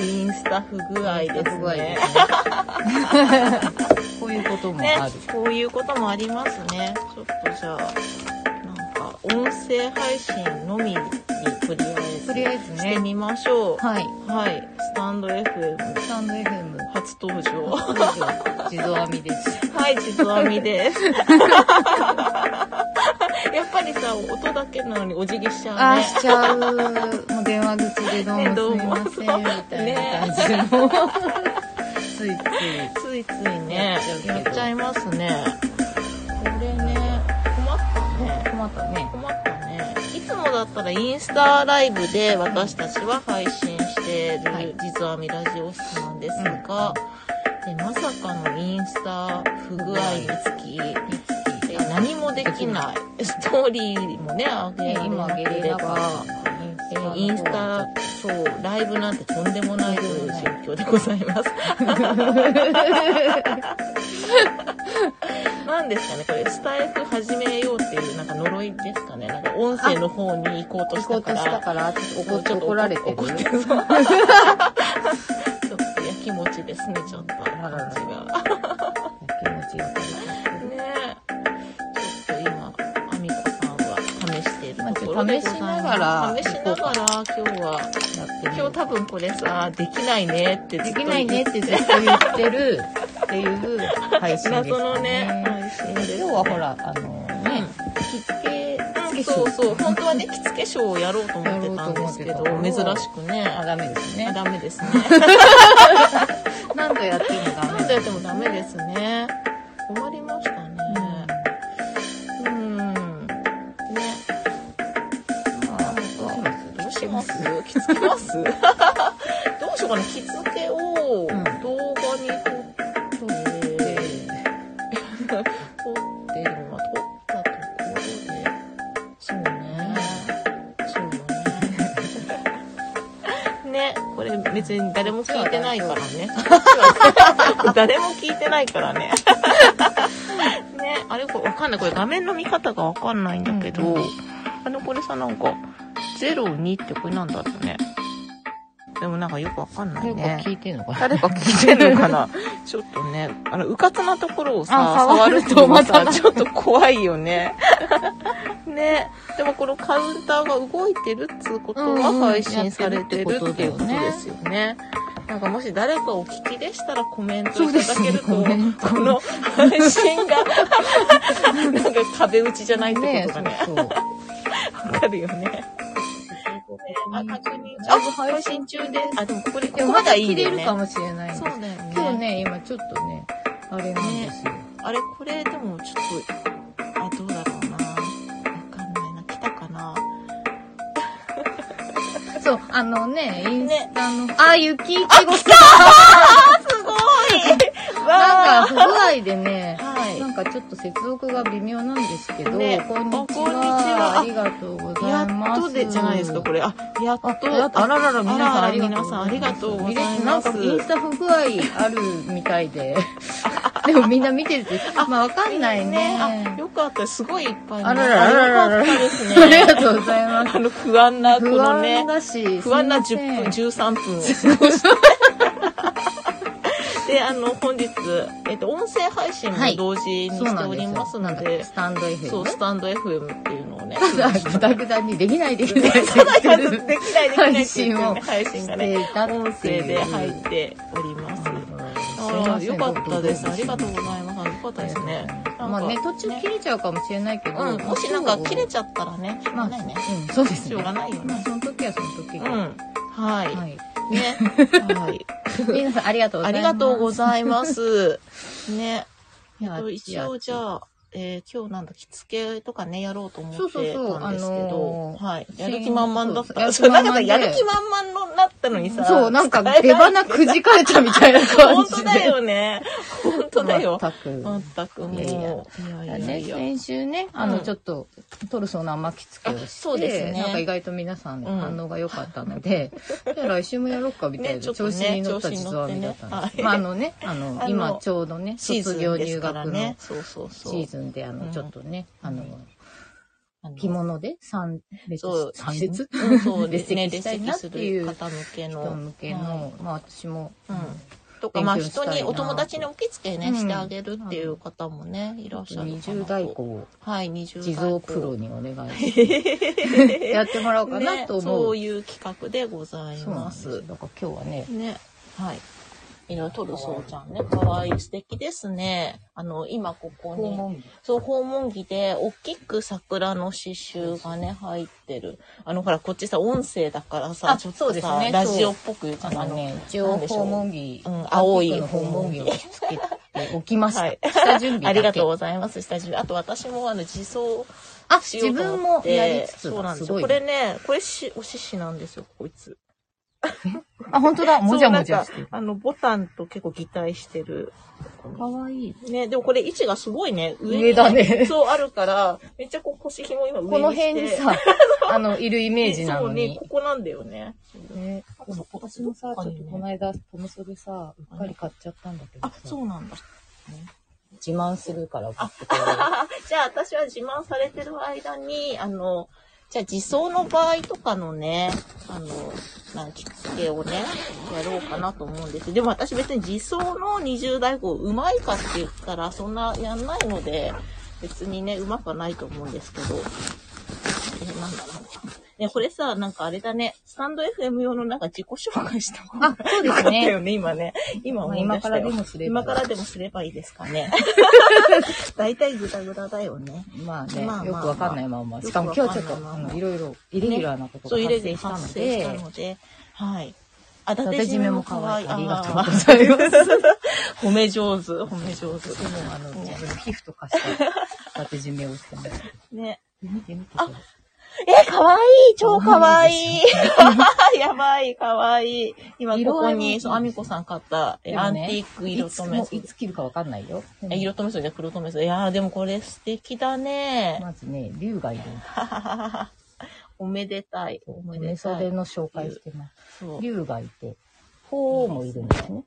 インスタ不具合ですね。こういうこともねある。、こういうこともありますね。ちょっとじゃあ、なんか、音声配信のみにとりあえず、とりあえずねしてみましょう。はい。はい。スタンド FM スタンド FM 初登場。初登場、地蔵編みです。はい、実編みです。やっぱりさ、音だけなのにお辞儀しちゃうね。あー、しちゃう。もう電話口でどうねどうももすいません、みたいな感じの。ついつい。ついついね、やっちゃいますね。これね、困ったね。困ったね。困ったね。いつもだったらインスタライブで私たちは配信していはいる実はみラジオ室なんですが、でまさかのインスタ不具合につき、で何もできない。ストーリーもね、上げ今、なければ、えーインスタ、そう、ライブなんてとんでもないという状況でございます。なんですかね、これ、スタイフ始めようっていう、なんか呪いですかね。なんか音声の方に行こうと行こうとしたから。したから、ちょっと怒られてる。怒ってちょっとやきもちですね、ちょっと。あらら感じが。気持ちがかれちゃっ試しながら試しながら、今日は、今日多分これさ、できないねってずできないねってずっと言って。るっていう配信です謎かのね。今日はほら、あのね、着付け、着付けそうそう、本当はね、着付けショーをやろうと思ってたんですけど、珍しくね、あ、ダメですあね。ダメですね。何度 やってもダメ。何度やってもダメですね。困りまし着付けます？どうしようかな着付けを動画んに撮って、撮って、撮ってるのは撮ったところで、そうね。そうね。ね、これ別に誰も聞いてないからね。誰も聞いてないからね。ね、あれこれわかんない。これ画面の見方がわかんないんだけど、うんあのこれさ、なんか、02ってこれなんだろうね。でもなんかよくわかんない誰かね。聞いてんのかな？誰か聞いてんのかな？ちょっとね、あの、うかつなところをさ、あ触触るるととまたちょっと怖いよね。ね。でもこのカウンターが動いてるっつうことは配信されてるっていうことですよね。なんかもし誰かお聞きでしたらコメントいただけると、コメントこの 配信が、なんか壁打ちじゃないってねことがね、そうそう。わかるよね。あ、確認中。あ、配信中で。あ、でもこれ、こでもこまだいいよね。れるかもしれないそうだよね。今日ね、今ちょっとね、あれなんですよ。あれ、これでもちょっと、あ、どうだろうな。わかんないな。来たかな。そう、あのね、インねスタの、あ、雪いちごさ すごいんなんか不具合でね、はいなんかちょっと接続が微妙なんですけど、ねこんにちは。あこんにちはありがとうござやいます。っとで、じゃないですか、これ。あ、やっと。あ、あららら、皆さんありがとう皆さんありがとうございます。なんかインスタ不具合あるみたいで。でもみんな見てるって、まあわかんないね。あ、よかった。すごいいっぱいね。あららららら。ありがとうございます。あの、不安な、こ不のね安。だし、不安なすい10分、ません13分を過ごして。で、あの、本日、えっと、音声配信も同時にしておりますのでなんだっけ、スタンド FM。そう、スタンド FM っていうのをね、ただ、ぐだぐだにできないできないただ言ってるできないできないって言って配信をるね、配信がね、音声で入っております。ああ、よかったです。ありがとうございます。よかったですね。まあね、途中切れちゃうかもしれないけど、うん、もしなんか切れちゃったらね、しょうまあ、がないね。うん、そうですね。しょうがないよねまあ、その時はその時で。うん。はい。はい。ね。はい。皆さんありがとうござありいます。がとうございます。ね。一応じゃあ、えー今日なんだ、着付けとかね、やろうと思ってそうそうそうたんですけど、あのーはい。やる気満々だった。そうなんかさ、ややる気満々のなったのにさ、そう、なんか出花くじかれたみたいな感じで。本当だよね。本当だよ。全く。まったくもう。いやいやいやいやいね、や。先週ね、あの、うんちょっと、トルソーの巻きつけをして、あそうですねなんか意外と皆さん反応が良かったので、じゃあ来週もやろうかみたいな、調子に乗った実話みだったんです。まあ、あのね、あの、今ちょうどね、卒業入学のからね。そうそうそう。シーズンで、あの、うんちょっとね、あの、着物で参列そう、参列うん、そう列ですね、列席する方向けの。人向けの、まあ私も、うんとか、まあ人に、お友達に受付ね、うんしてあげるっていう方もね、いらっしゃるかなと。20代以降、はい、20代地。蔵プロにお願いして、やってもらおうかなと思う。そういう企画でございます。。だから今日はね、ね。はい。いろいろ撮るそうちゃんね。かわいい。素敵ですね。あの、今ここに。そう、訪問着で、大きく桜の刺繍がね、入ってる。あの、ほら、こっちさ、音声だからさ、あちょっとそうですねさラジオっぽく言うじゃん。あの、ね、一応訪問着、うん青い訪問着をつけておきました。はい下準備だけ。ありがとうございます。下準備。あと私もあの、自走あ、自。分もやりつつそうなんですよ。これね、これし、お獅子なんですよ、こいつ。あ、本当だ。もじゃもじゃしてる。あの、ボタンと結構擬態してる。かわいい。ね、でもこれ位置がすごいね、上に上だねそうあるから、めっちゃこう腰紐今上にこの辺にさ、あの、いるイメージなのそうね、にこ。こなんだよね。ね、私もさ、ちょっとこの間、トムソでさ、うっかり買っちゃったんだけどあさ、、そうなんだ。自慢するから。じゃあ私は自慢されてる間に、あの、じゃあ自走の場合とかのね、あの、なん着付けをね、やろうかなと思うんです。でも私別に自走の20代後、うまいかって言ったらそんなやんないので、別にね、うまくはないと思うんですけど。え、なんだろう。ね、これさ、なんかあれだね、スタンド FM 用のなんか自己紹介した方があ、そうですだね。よね、今ね。今思い今からでもすれば今からでもすればいいですかね。大体グダグダだよね。まあね、まあまあよくわかんないまま。よくしかも今日ちょっと、わかんないままあのいろいろイレギュラーなことそう、が入れて発生したの発生したで、ので、はい。あ、伊伊達締めも可愛い。ありがとうごい。ざいます。褒め上手、褒め上手。でも、あの、自分の皮膚とかした、伊達締めをしてます。ね。見て見て。あえ、かわいい超かわいいやばい、かわいい。今ここに、そう、アミコさん買った、ねアンティーク色いつ留めいつ切るかわかんないよ。え、色留めそうじゃ黒留めそう。いやー、でもこれ素敵だね。まずね、竜がいる。おめでたい。おめメでたい。ソデの紹介してます。竜がいて、鳳もいるんですね。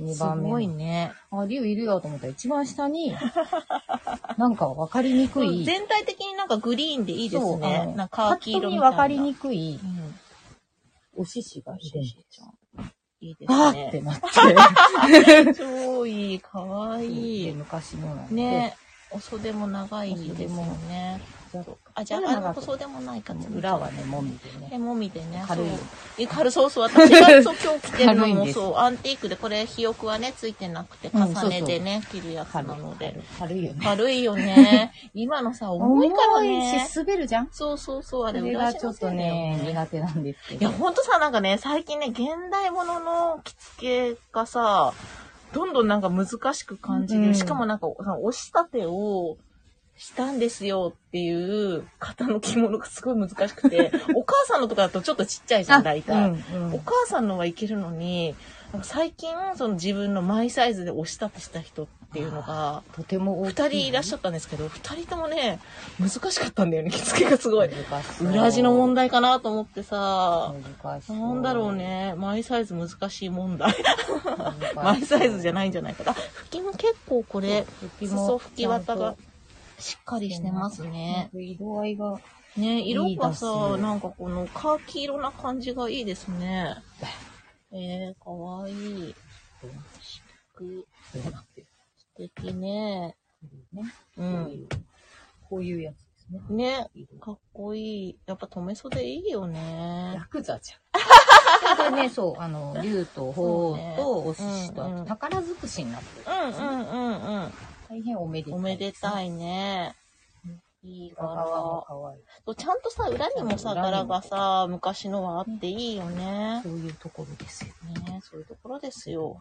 2す番目も。ごいね。あ、竜いるよと思ったら一番下に、なんかわかりにくい。全体的になんかグリーンでいいですそうね。なんかカーキ色みたいな。パッと見わかりにくいうん。お獅子がいるんですよ。いいであすね。ーってなって。超いい、かわいでい。昔のなんで。ねお袖も長いですよね。あ、じゃあ、あの、お袖もないかつ裏はね、もみでえ、ね。もみでね。軽いそう。え軽そうそう。私がそう今日着てるのもそう、アンティークで、これ、肥翼はね、ついてなくて、うん重ねでね、着るやつなので。軽いよね。軽いよね。今のさ、重いから重いね。し、滑るじゃんそうそうそう、あれ、がちょっとね、い苦手なんですけや、ど。ほんとさ、なんかね、最近ね、現代ものの着付けがさ、どんどんなんか難しく感じる。うんしかもなんか、さ押し立てをしたんですよっていう方の着物がすごい難しくて、お母さんのとかだとちょっとちっちゃいじゃん、大体。うんうんお母さんのはいけるのに、最近、その自分のマイサイズで押し立てした人っていうのが、とても。二人いらっしゃったんですけど、二人ともね、難しかったんだよね、着付けがすごい。裏地の問題かなと思ってさ。なんだろうね、マイサイズ難しい問題。マイサイズじゃないんじゃないかな。あ、拭きも結構これ、裾拭き綿がしっかりしてますね。色合いが、ね、色がさ、なんかこのカーキ色な感じがいいですね。えー、かわいい。しく、そうなってる素敵ね。ね。うん。こういうやつですね。ね、かっこいい。やっぱ留め袖いいよね。ヤクザじゃん。それでね、そう、あの、竜と鳳とお寿司と宝尽くしになってる。うんうんうんうん。大変おめでたい。おめでたい。いね。いい柄。そうちゃんとさ、裏にもさ、柄がさ、昔のはあっていいよね。そういうところですよ。ねそういうところですよ。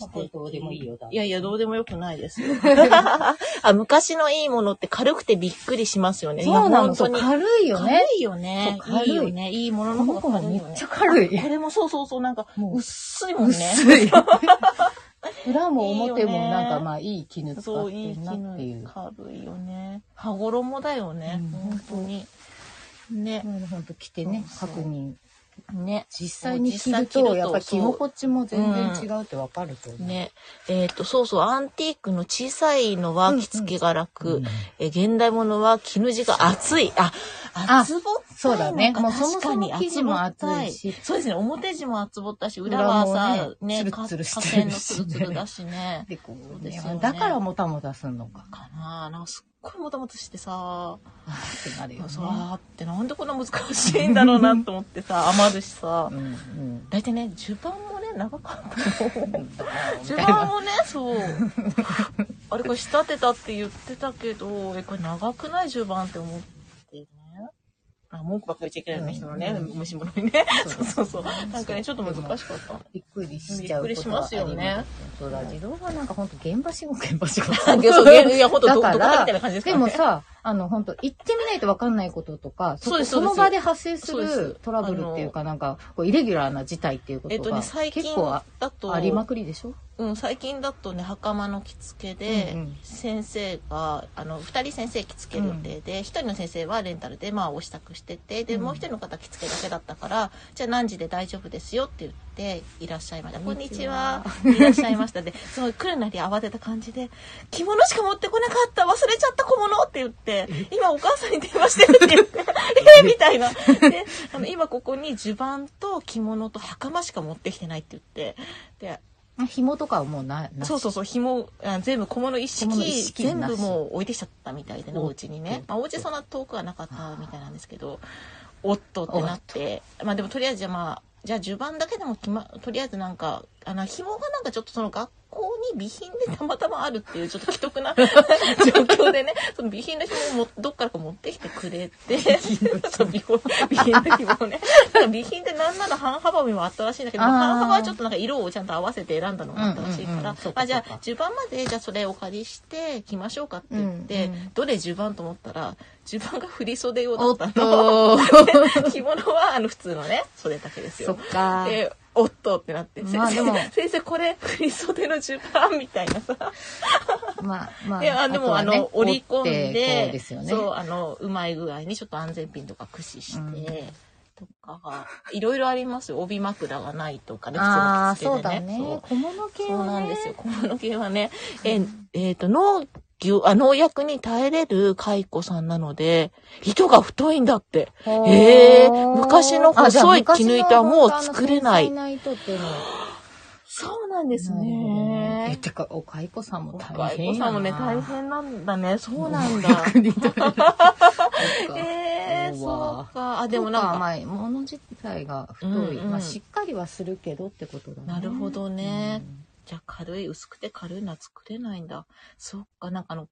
まあこれどうでもいいよだいやいや、どうでもよくないですよ。あ、昔のいいものって軽くてびっくりしますよね。そうなの、そ軽いよね。軽いよね。軽いよね。いいものこの方が軽いよねちゃ。軽い。これもそうそうそう、なんか薄いもんね。薄い。裏も表もなんかまあいい絹使ってんなっていう。軽いよね。羽衣だよね。うん本当に。ね。ほんと着てね、確認。ね。実際に着るとと、やっぱ着心地も全然違うってわかると思う。ね。えっ、と、そうそう、アンティークの小さいのは着付けが楽。うんえ現代物は絹地が厚い。あ、あ厚ぼっそうだねもうそもそも生地も厚いしそうですね。表地も厚ぼったし、裏はさ、ね、ねツルツルしてるしねのツルツルだしね。でこうねそうですよねだからもたもたすんのか。かななんかごいもたもたしてさ、あーってなるよね。ーってなんでこんな難しいんだろうなと思ってさ、余るしさう。んうん。大体ね、襦袢もね、長かったの。だから襦袢もね、そう。あれこれ仕立てたって言ってたけど、え、これ長くない襦袢って思ってね。あ、文句ばっかり言っちゃいけないよね、人のね、うん虫物にね。そそううそうそう。なんかね、ちょっと難しかった。びっくりしちゃうびっくりしますよね。そうだ、自動はなんか本当現場仕事、現場仕事。いや、ほんと、ど、どこだみたいな感じですかで。もさ、あの、本当行ってみないと分かんないこととか、そそうですその場で発生するトラブルっていうか、なんか、こうイレギュラーな事態っていうことが、えっとね、最近結構あだと、ありまくりでしょ？うん、最近だとね、袴の着付けで、うんうん。先生が、あの、二人先生着付ける予定で、一、人の先生はレンタルで、まあ、お支度してて、で、うん。もう一人の方着付けだけだったから、じゃあ何時で大丈夫ですよって言って、いらっしゃいました。ここんにちは。いらっしゃいました。で、すごい来るなり慌てた感じで、着物しか持ってこなかった。忘れちゃった小物って言って、今お母さんに電話してるって言って、えーみたいな。で、あの、今ここに襦袢と着物と袴しか持ってきてないって言って、で、紐とかはもうな、そうそうそう、紐、あ全部小物一式、全部もう置いてきちゃったみたいでね、おお家にね。お。まあ、お家そんな遠くはなかったみたいなんですけど、おっとってなって、まあでもとりあえずじゃあまあ、じゃあ襦袢だけでもきま、とりあえずなんか、あの、紐がなんかちょっとその学校に備品でたまたまあるっていうちょっと奇特な 状況でね、その備品の紐をもどっからか持ってきてくれて、備品の紐。をね、なんか備品ってなんなら半幅もあったらしいんだけど、半幅はちょっとなんか色をちゃんと合わせて選んだのがあったらしいから、うんうんじゃあそうか、襦袢まで、じゃあそれお借りして着ましょうかって言って、うんうんどれ襦袢と思ったら、襦袢が振り袖用だったの。と 着物はあの普通のね、袖だけですそっよ。か。で、おっとってなって、まあ先生これ振り袖の襦袢みたいなさ。まあ、まあ。いや、でもあねの、折り込んで、ですよね。そう、あの、うまい具合にちょっと安全ピンとか駆使して、うんとか、いろいろありますよ。帯枕がないとかね、ああ、普通の着付けでそうだね。小物系そうはね。なんですよ。小物系はね。え、えっ、と、農業、あ、農薬に耐えれる蚕さんなので、糸が太いんだって。ほーええ昔の細い絹糸はもう作れないそうなんですえ、ね。てか、お蚕さんも大蚕変やな。さんもね、大変なんだね。そうなんだ。ええそうわそうか。あ、でもなんか、まあ、物自体が太い。うんうんまあ、しっかりはするけどってことだね。なるほどねじゃあ軽い、薄くて軽いのは作れないんだ。そっか、なんかあの、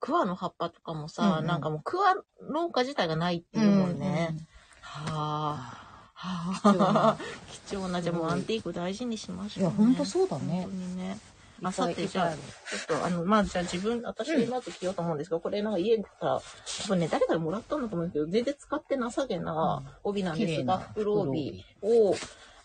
桑の葉っぱとかもさ、うんうんなんかもう桑農家自体がないってう。いうんもうんんね。はあ。はあ。貴重な、じゃあもうアンティーク大事にしましょう、いや、ね。ほんとそうだ本ね当。にね。あいっぱいさて、じゃあ、ちょっと、あの、まあ、じゃあ自分、私まず着ようと思うんですが、これなんか家から、多分ね、誰からもらったんだと思うんですけど、全然使ってなさげな帯なんですが、綺麗な袋帯を、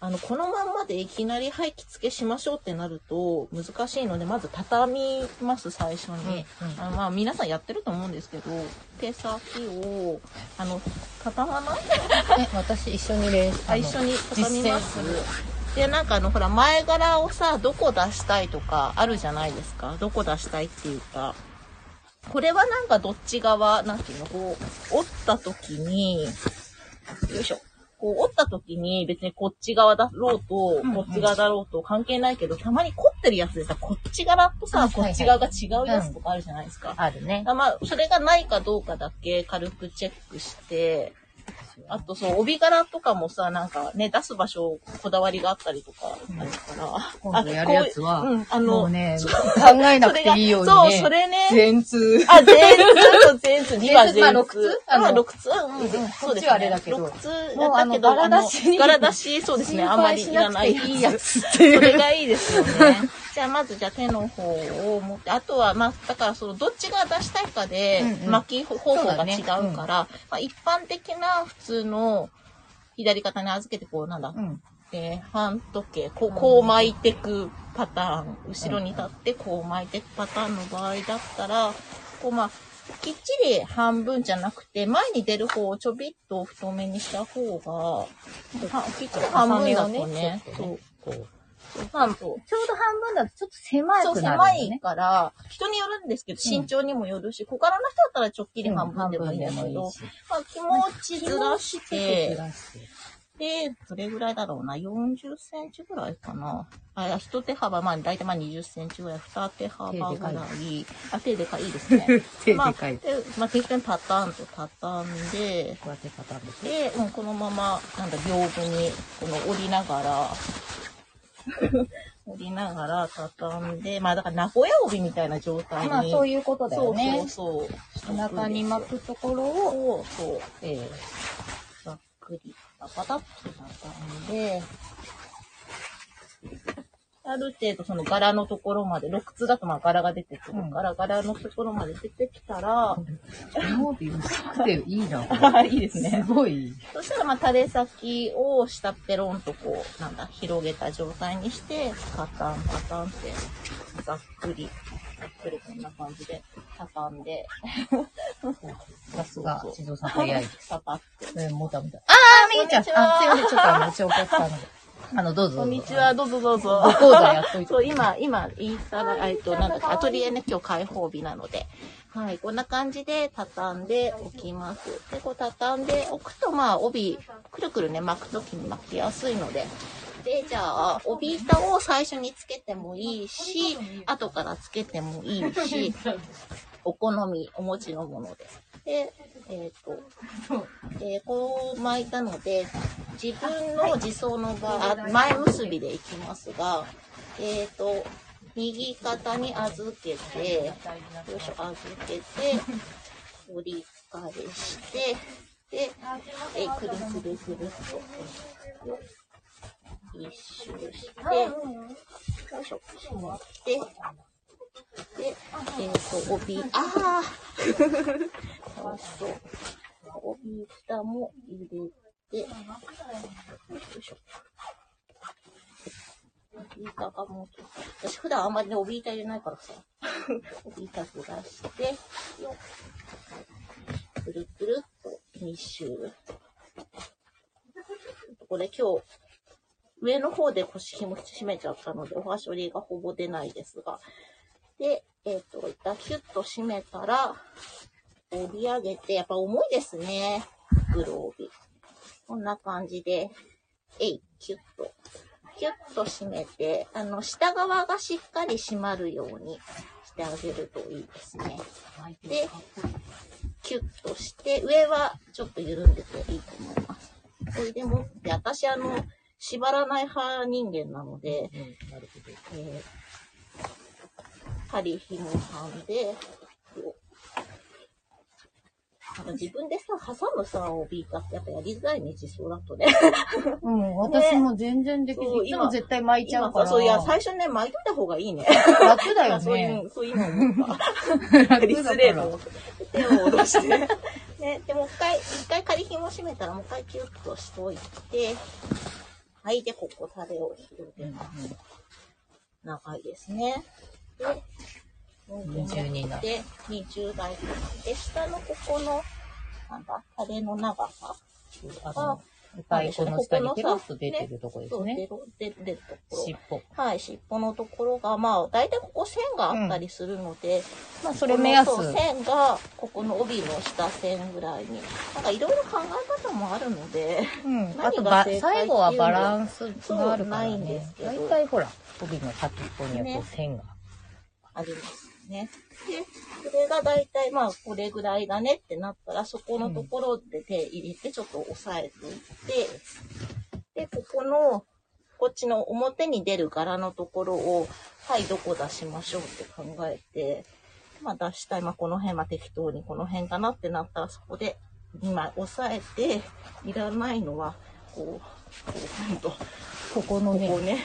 あの、このまんまでいきなりはい着付けしましょうってなると、難しいので、まず畳みます、最初に。うんうんあのまあ、皆さんやってると思うんですけど、手先を、あの、畳まない？え、私一緒に練習。あ一緒に畳みます。で、なんかあの、ほら、前柄をさ、どこ出したいとかあるじゃないですか。どこ出したいっていうか。これはなんかどっち側、なんていうの、こう、折った時に、よいしょ。こう折った時に別にこっち側だろうと、うんこっち側だろうと関係ないけど、たまに凝ってるやつでさ、こっち側とさ、あこっち側が違うやつとかあるじゃないですか。あるね。あまあ、それがないかどうかだけ軽くチェックして、あとそう、帯柄とかもさ、なんかね、出す場所、こだわりがあったりとかあるから。今度やるやつはううん、あもの、うね、考えなくていいようにね。そう、それね。全通。あ、全通と全通、2は全通。まあ六通あのまあ、6通。うん、そうですあれだけど6通もうだけど、柄出し柄出し、そうですね、あんまりいらないいいやつそ。れがいいですよね。じゃあ、まず、じゃあ手の方を持って、あとは、まあ、だから、その、どっちが出したいかで巻き方法が違うから、まあ、一般的な普通の左肩に預けて、こう、なんだ、うん。えー半時計、こう、こう巻いてくパターン、後ろに立ってこう巻いてくパターンの場合だったら、こうまあ、きっちり半分じゃなくて、前に出る方をちょびっと太めにした方が、はきっちり半分だとね、そう。こう。まあ、ちょうど半分だとちょっと狭そう、くなるん狭い。から、人によるんですけど、うん身長にもよるし、小柄な人だったらちょっきり半分でもいいんだけど、し。まあ、気持ちずらして。で、どれぐらいだろうな、40センチぐらいかな。あ、一手幅、まあ、だいたいまあ20センチぐらい、二手幅ぐらい。あ、手でかいいですね。手まあ、でかい。でまあ、適当にパターンと畳んで、こうやってパターンで。で、もうこのまま、なんだ、屏風に、この折りながら、折りながら畳んで、まあだから名古屋帯みたいな状態に。まあ、そういうことだよね。そうそうそう。お腹に巻くところを、を、そう、ええざっくり、パタパタッと畳んで、ある程度その柄のところまで、6つだとまあ柄が出てくるから、柄のところまで出てきたら、曜日薄くていいな。いいですね。すごい。そしたらまあ垂れ先を下っぺろんとこう、なんだ、広げた状態にして、パタンパタンって、ざっくり、ざっくりこんな感じで畳んで、さすが、地蔵さん早い。パパって。えー、もたもた。あー、みーちゃん。あ、すいません。ちょっとあの、うちお客さんので。あの、どうぞ。こんにちは、。どうぞどうぞ。ご講座やっといて。そう、今、今、インスタが、えっと、なんだっけ、アトリエね、今日開放日なので、はい、こんな感じで畳んでおきます。で、こう畳んでおくと、まあ、帯、くるくるね、巻くときに巻きやすいので、で、じゃあ、帯板を最初につけてもいいし、後からつけてもいいし、お好み、お持ちのもので。で、えっ、と、えーこう巻いたので、自分の自走の場合、あ前結びでいきますが、えっ、と、右肩に預けて、よいしょ、預けて、折り返して、で、えーくるくるくるっと、よ一周して、よいしょ、で、で、えっ、と、帯、ああそうそう。帯板も入れて、よいしょ。帯板がもうちょっと、私普段あんまりね、帯板入れないからさ、帯板ずらして、よくるくるっと2周。これ今日、上の方で腰紐締めちゃったので、おはしょりがほぼ出ないですが、で、えっ、と、一旦キュッと締めたら、折り上げて、やっぱ重いですね。袋帯。こんな感じで、えい、キュッと。キュッと締めて、あの、下側がしっかり締まるようにしてあげるといいですね。で、キュッとして、上はちょっと緩んでていいと思います。これでもって、私あの、縛らない派人間なので、えー針紐編んで、よなんか自分でさ、挟むさ、帯板ってやっぱやりづらいね、自走だとね。うん、私も全然できそうる。いつも絶対巻いちゃうから。そういや、最初ね、巻いといた方がいいね。楽だよそういねう、。そういうの思った。やり楽だづれえからと思って。手を下ろして。ね、で、もう一回、一回仮紐締めたらもう一回キュッとしといて、はい、で、ここタレを広げます。長いですね。で、二重になるで、20代で、下のここの、なんだ、タレの長さ。あの、太鼓の下にペロッと出てるとこですそう、ね。出る、出るところ。尻尾。はい、尻尾のところが、まあ、大体ここ線があったりするので、まあ、それ目安線が、ここの帯の下線ぐらいに。なんかいろいろ考え方もあるので、うん。あとば、最後はバランスがあるからそうないんでねす。けど大体ほら、帯の先っぽにはこねう線が。ありますね。で、それが大体まあこれぐらいだねってなったら、そこのところで手入れてちょっと押さえておいて、で、ここの、こっちの表に出る柄のところを、はい、どこ出しましょうって考えて、まあ出したい、まあこの辺は適当にこの辺かなってなったら、そこで今押さえて、いらないのは、こう、こう、ほんと、ここのね、ここね、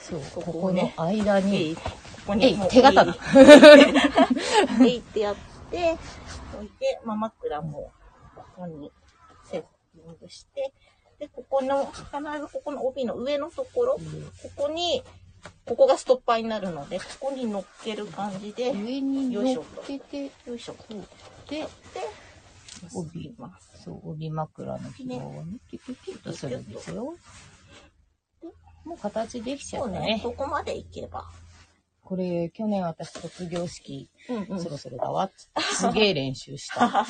そう、ここここの間に、い、こに手刀。えいってやって、置いて、まあ、枕もここにセッティングして、で、ここの、必ずここの帯の上のところ、ここに、ここがストッパーになるので、ここに乗っける感じで、よ上によいしょ乗っけて、いしょ。で、で、帯ます。そう、帯枕の紐をね、キュキュキュッとするんですよ。もう形できちゃそうねね。。ここまでいけば。これ、去年私卒業式、うんうそろそろだわっつって、すげえ練習した。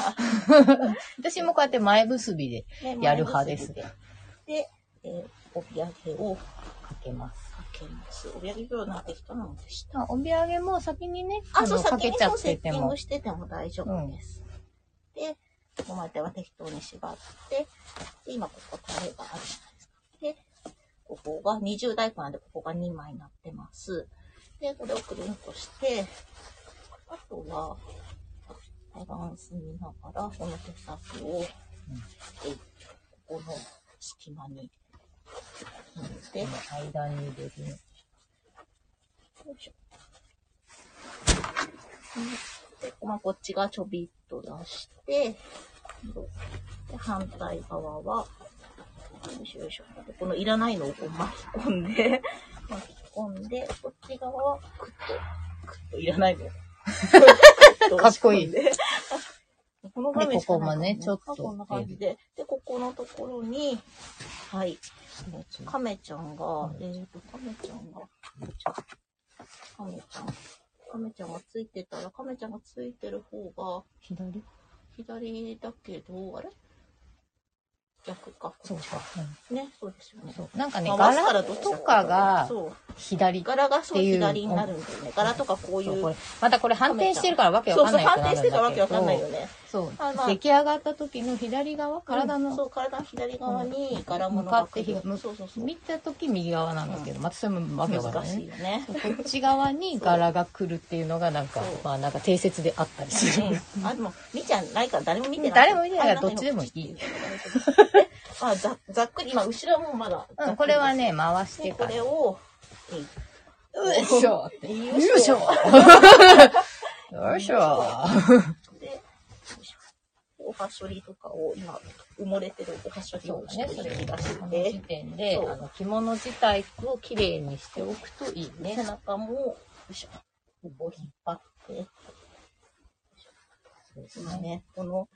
私もこうやって前結びでねやる派です。前結びで、でえー、帯揚げをかかけます。けます。帯揚げ病なんて人なのでした？あ帯揚げも先にね、あ、そう、先けちゃっにそうセッててもティング。してても大丈夫です。で、ここまでは適当に縛って、で、今ここタレがあるじゃないですか。で、ここが20代間でここが2枚になってます。で、これをくるんとして、あとは、バランス見ながら、この手先を、えここの隙間に入れて、間に入れる。いしょ。で、まあ、こっちがちょびっと出して、で、反対側は、よいしょよいしょ。でこのいらないのをこう巻き込んで、巻き込んで、こっち側はクッと、クッといらないのを。かっこいい。この画面しかないからでここもねちょっとこんな感じで。で、ここのところに、はい。カメちゃんが、えーと、カメちゃんが、カメちゃん。カメちゃんがついてたら、カメちゃんがついてる方が、左？左だけど、あれ？逆か。そうか。ね、そうですよね。そう。なんかね、回すから柄とかがそう。左。柄がそう左になるんだよね。柄とかこういう。またこれ反転してるからわけわそうそう、かんない反転してたらわけわかんないよね。そうあまあ出来上がった時の左側、体の、そう、体の左側に柄物向かが来る。ってそうそうそう。見た時右側なんだけど、またそれもわけわかんな難いね。しいよね。こっち側に柄が来るっていうのがなんかまあなんか定説であったりする。うん。あ、でも、見ちゃないから誰も見てない。誰も見てないからあどっちでもいい。であ、ざざっくり、今、後ろはもうまだ。うん、これはね、回してから。よれを。よよいしょよいしょで、よいしょおはしょりとかを今、埋もれてるおはしょりをそうだね、それ引き出しこの時て、点で、そう。あの、着物自体をきれいにしておくといいね。背。中も、よいしょ、こう引っ張って、そうです今ね、この、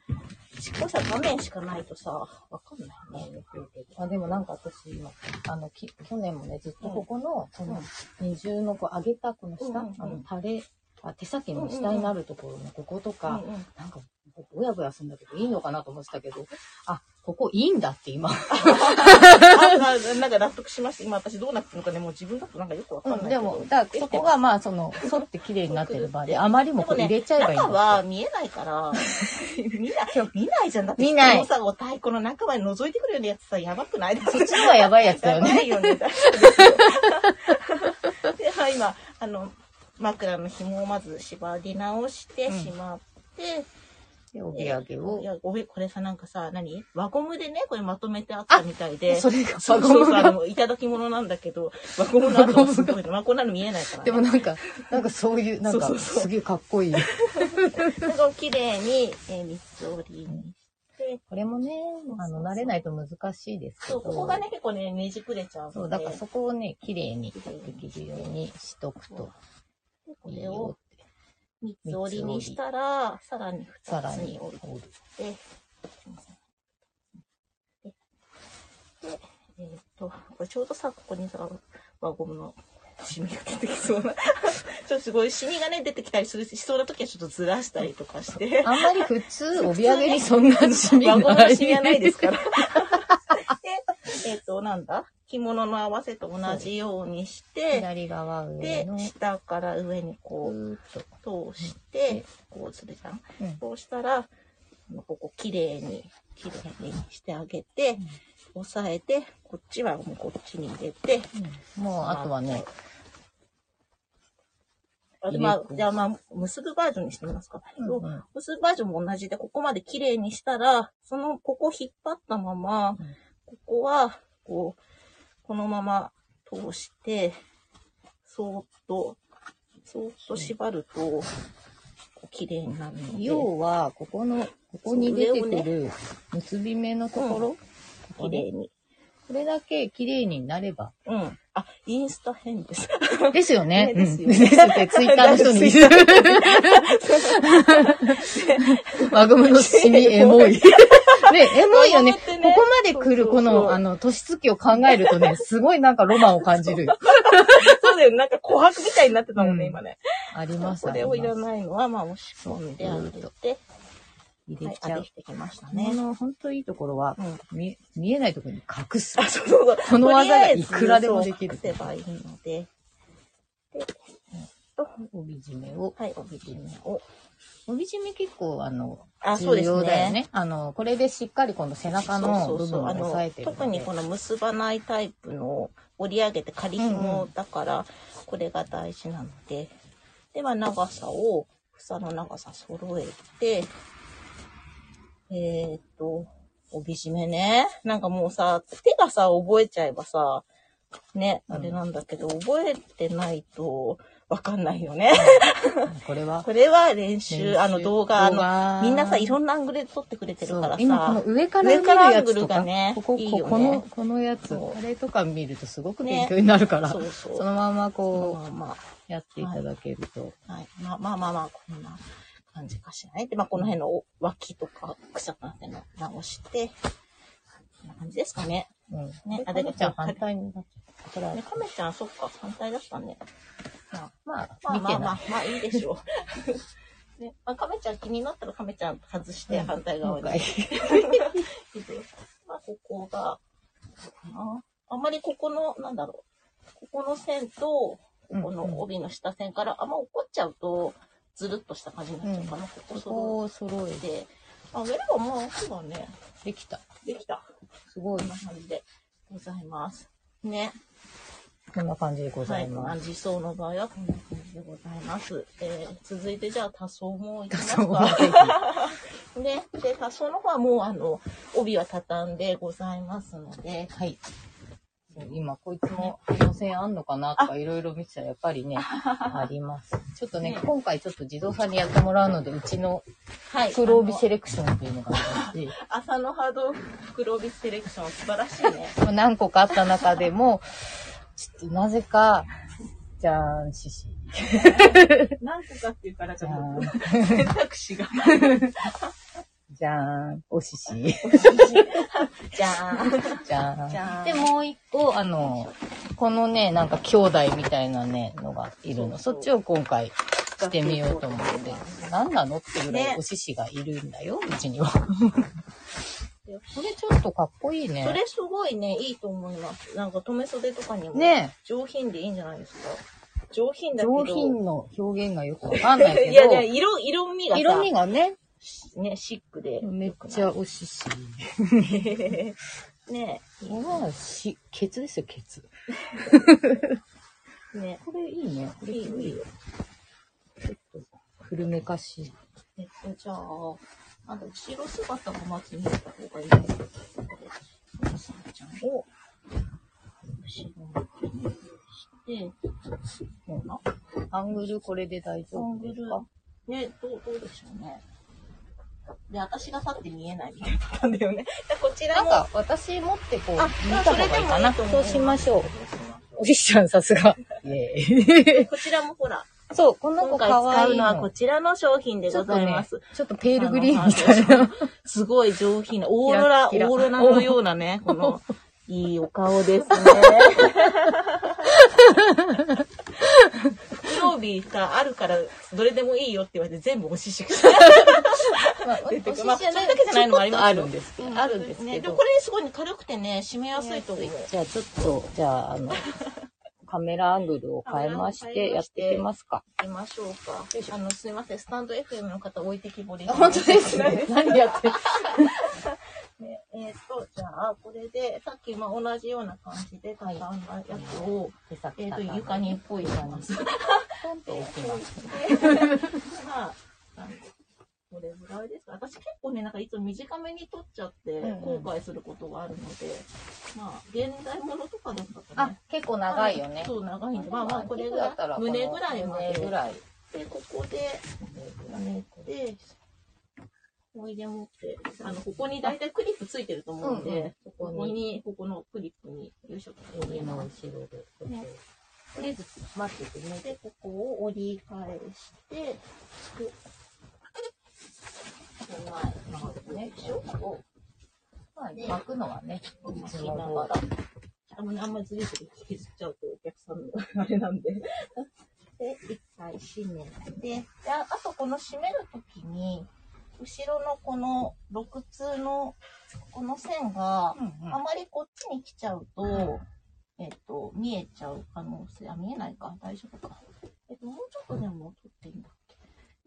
しっこさ、画面しかないとさ、わかんないね。あでもなんか私今、あの、き去年もね、ずっとここの、この二重のこう上げたこの下、うんうんうん。あの、タレ、あ手先の下になるところのこことか、うんうんなんか、ぼやぼやするんだけど、いいのかなと思ってたけど、あ、ここいいんだって今。あななんか納得しました。今私どうなってるのかね、もう自分だとなんかよくわかんないけど。でも、だからそこがまあ、その、沿って綺麗になってる場で、あまりもこう入れちゃえばいいんだ中は見えないから、見ない、見ないじゃん。だって、見ないこのさ、お太鼓の中まで覗いてくるようなやつさ、やばくないですそっちの方がやばいやつだよやばね。いよね。で今、あの、枕の紐をまず縛り直して、うんしまって、で、帯揚げをい。や、ごめん、これさ、なんかさ、何？輪ゴムでね、これまとめてあったみたいで。それが、そうそうそう、あがの、いただき物なんだけど、輪ゴムの後がすごいの。まあ、こんなの見えないから、ね。でもなんか、なんかそういう、なんかそうそうそうすげえかっこいい。綺麗に、えー、三つ折りにして、これもね、あの、慣れないと難しいですけど。そう、ここがね、結構ね、ねじくれちゃう。そう、だからそこをね、綺麗にできるようにしとくとでこれを三つ折りにしたら、さらに二つに折。って、で、でえーっと、これちょうどさ、ここにさ、輪ゴムのシミが出てきそうな。ちょっとすごいシミがね、出てきたりするしそうな時はちょっとずらしたりとかして。あんまり普通、帯揚げにそんなシミ輪ゴムない。のシミはないですから。で、えーっと、なんだ？着物の合わせと同じようにして、左側上での、、下から上にこう。通して、こうするじゃん？うん。そうしたら、ここ綺麗に、綺麗にしてあげて、押さえて、こっちはもうこっちに入れて、うん。もう、あとはね、まあ、じゃあまあ、結ぶバージョンにしてみますか。うんうん。結ぶバージョンも同じで、ここまで綺麗にしたら、その、ここ引っ張ったまま、ここは、こう、このまま通して、そーっと、そーっと縛ると、綺麗になるので。要は、ここの、ここに出てくる結び目のところ、ここね綺麗に。これだけ綺麗になれば、うん。あ、インスタ変です。ですよね。ね ですですって、ツイッターの人に ツイッタ輪ゴムのシミ エモい。ね、エモいよね。ここまで来るこの、あの、年月を考えるとね、すごいなんかロマンを感じるよ。そうだよね。なんか琥珀みたいになってたもんね、うん今ね。ありますこれをいらい。ないのは、まあ、押し込んであげて。入れちゃうでき。てきましたこね。の、本当いいところは、うん見見えないところに隠す。あ、そうそうそう。この技がいくらでもできる隠せばいいので。で、帯締めを。はい、帯締めを。帯締め結構、あの、あ、そう重です要だよねね。。あの、これでしっかりこの背中の部分を押さえてる。特にこの結ばないタイプの折り上げて仮紐だから、これが大事なので。で、まあ長さを、房の長さ揃えて、えーっと、帯締めね。なんかもうさ、手がさ、覚えちゃえばさ、ね、うんあれなんだけど、覚えてないとわかんないよね。これはこれは練習、あの動画、あの、画みんなさ、いろんなアングルで撮ってくれてるからさ。今この上から見る上からやつとアングルがか、ねここいいよねここのこのやつあれとか見るとすごく勉強になるから、そうそう。そのままこまあまうやっていただけると、あ、はい。まあまあまあまあ、こんな感じかしらね。で、まあこの辺の脇とか草くなっての直して、こんな感じですかね。うん。ねあでちゃん反対になっちゃった。これはね、亀ちゃん、そっか、反対だったね。まあ、まあ、まあ。まあまあ、まあいいでしょう。ね、まあ、亀ちゃん気になったら亀ちゃん外して反対側に。まあ、ここが、あんまりここの、なんだろう。ここの線と、ここの帯の下線から、あんま落っちゃうと、ずるっとした感じになっちゃうかな。こここ揃ええて。あ、上ればまあ、そうだね。できた。できた。すごい。な感じでございます。ね。こんな感じでございはます。い、自走の場合はこんな感じでございます。えー続いてじゃあ多層もいきますかぜ。ね、で、多層の方はもうあの、帯は畳んでございますので、はい。そう今、こいつも予選あんのかなとかいろいろ見てたらやっぱりね、あります。ちょっとねね、今回ちょっと自動さんにやってもらうので、うちのはい。黒帯セレレクションっていうのがありまして、朝の波動黒帯セレクション素晴らしいね。まあ何個かあった中でも、ちょっとなぜか、じゃーん、獅子。何個かっていうからじゃかもうーん、選択肢が。じゃーん、お獅子。じゃーん。じゃーん。じゃーんで、もう一個、あの、このね、なんか兄弟みたいなね、のがいるの。そっちを今回してみようと思って。何なのってぐらいねお獅子がいるんだよ、うちには。これちょっとかっこいいね。それすごいね、いいと思います。なんか留め袖とかにも。ね上品でいいんじゃないですか？上品だけど。上品の表現がよくわかんないけど。い やいや、色、色味がさ、色味がね、ね、シックで。めっちゃお獅子。ねこれはし、ケツですよ、ケツ。ねこれいいね。これいいよ、いいよ。ちょっと古めかしい。えっと、じゃあ、あと、後ろ姿がまず見えた方がいいね。さあちゃんを、後ろにして、こうな。アングルこれで大丈夫ですか？ね、どう、どうでしょうね。で、私が立って見えないみたいなパターンだよね。じゃあこちらも、なんか、私持ってこう、あ見た方がいいかな。そそうしましょう。おじいちゃんさすが。こちらもほら、そう、この子今回かわいい使うのはこの。ちらの商品でございます。ちょっとペールグリーンみたいな。すごい上品な、オーロラ、オキラキラーロラのようなね、この、いいお顔ですね。黒帯さ、あるから、どれでもいいよって言われて全部おししく まあ、出てまあそれだけじゃないのもありますよあるんです。あるんですね。でもこれすごいね、軽くてね、締めやすいと思う。じゃあちょっと、じゃあ、あの、カメラアングルを変えまして、やっていきますか。行きましょうか。あの、すいません、スタンド FM の方置いてきぼり。本当ですね。何やってえっ、と、じゃあ、これで、さっき、まあ、同じような感じで畳んだやつを、えっ、と、床にポイします。ポンと置きます。まあ、これぐらいですか。私結構ね、なんかいつも短めに撮っちゃって、うんうん後悔することがあるので、まあ、現代ものとかだったらあね。、結構長いよね。そう、長いんで、まあまあ、これぐらい、胸ぐらいまで。胸ぐらい。で、ここで、やめて、おいで持って、あの、ここに大体クリップついてると思うんで、そここに、こに、ここのクリップに、よいしょ、指の後ろで、とりあえず待っててね。で、ここを折り返して、で、手前、まあね、でしょをまあ、巻くのはね、い巻つきながら。あのね、あんまりずりずり削っちゃうとお客さんのあれなんで。で、一回閉めて、で、ああとこの閉めるときに、後ろのこの6通のこの線が、うんうんあまりこっちに来ちゃうと、えっと、見えちゃう可能性、あ、見えないか大丈夫か。えっと、もうちょっとでも撮っていいんだっけ？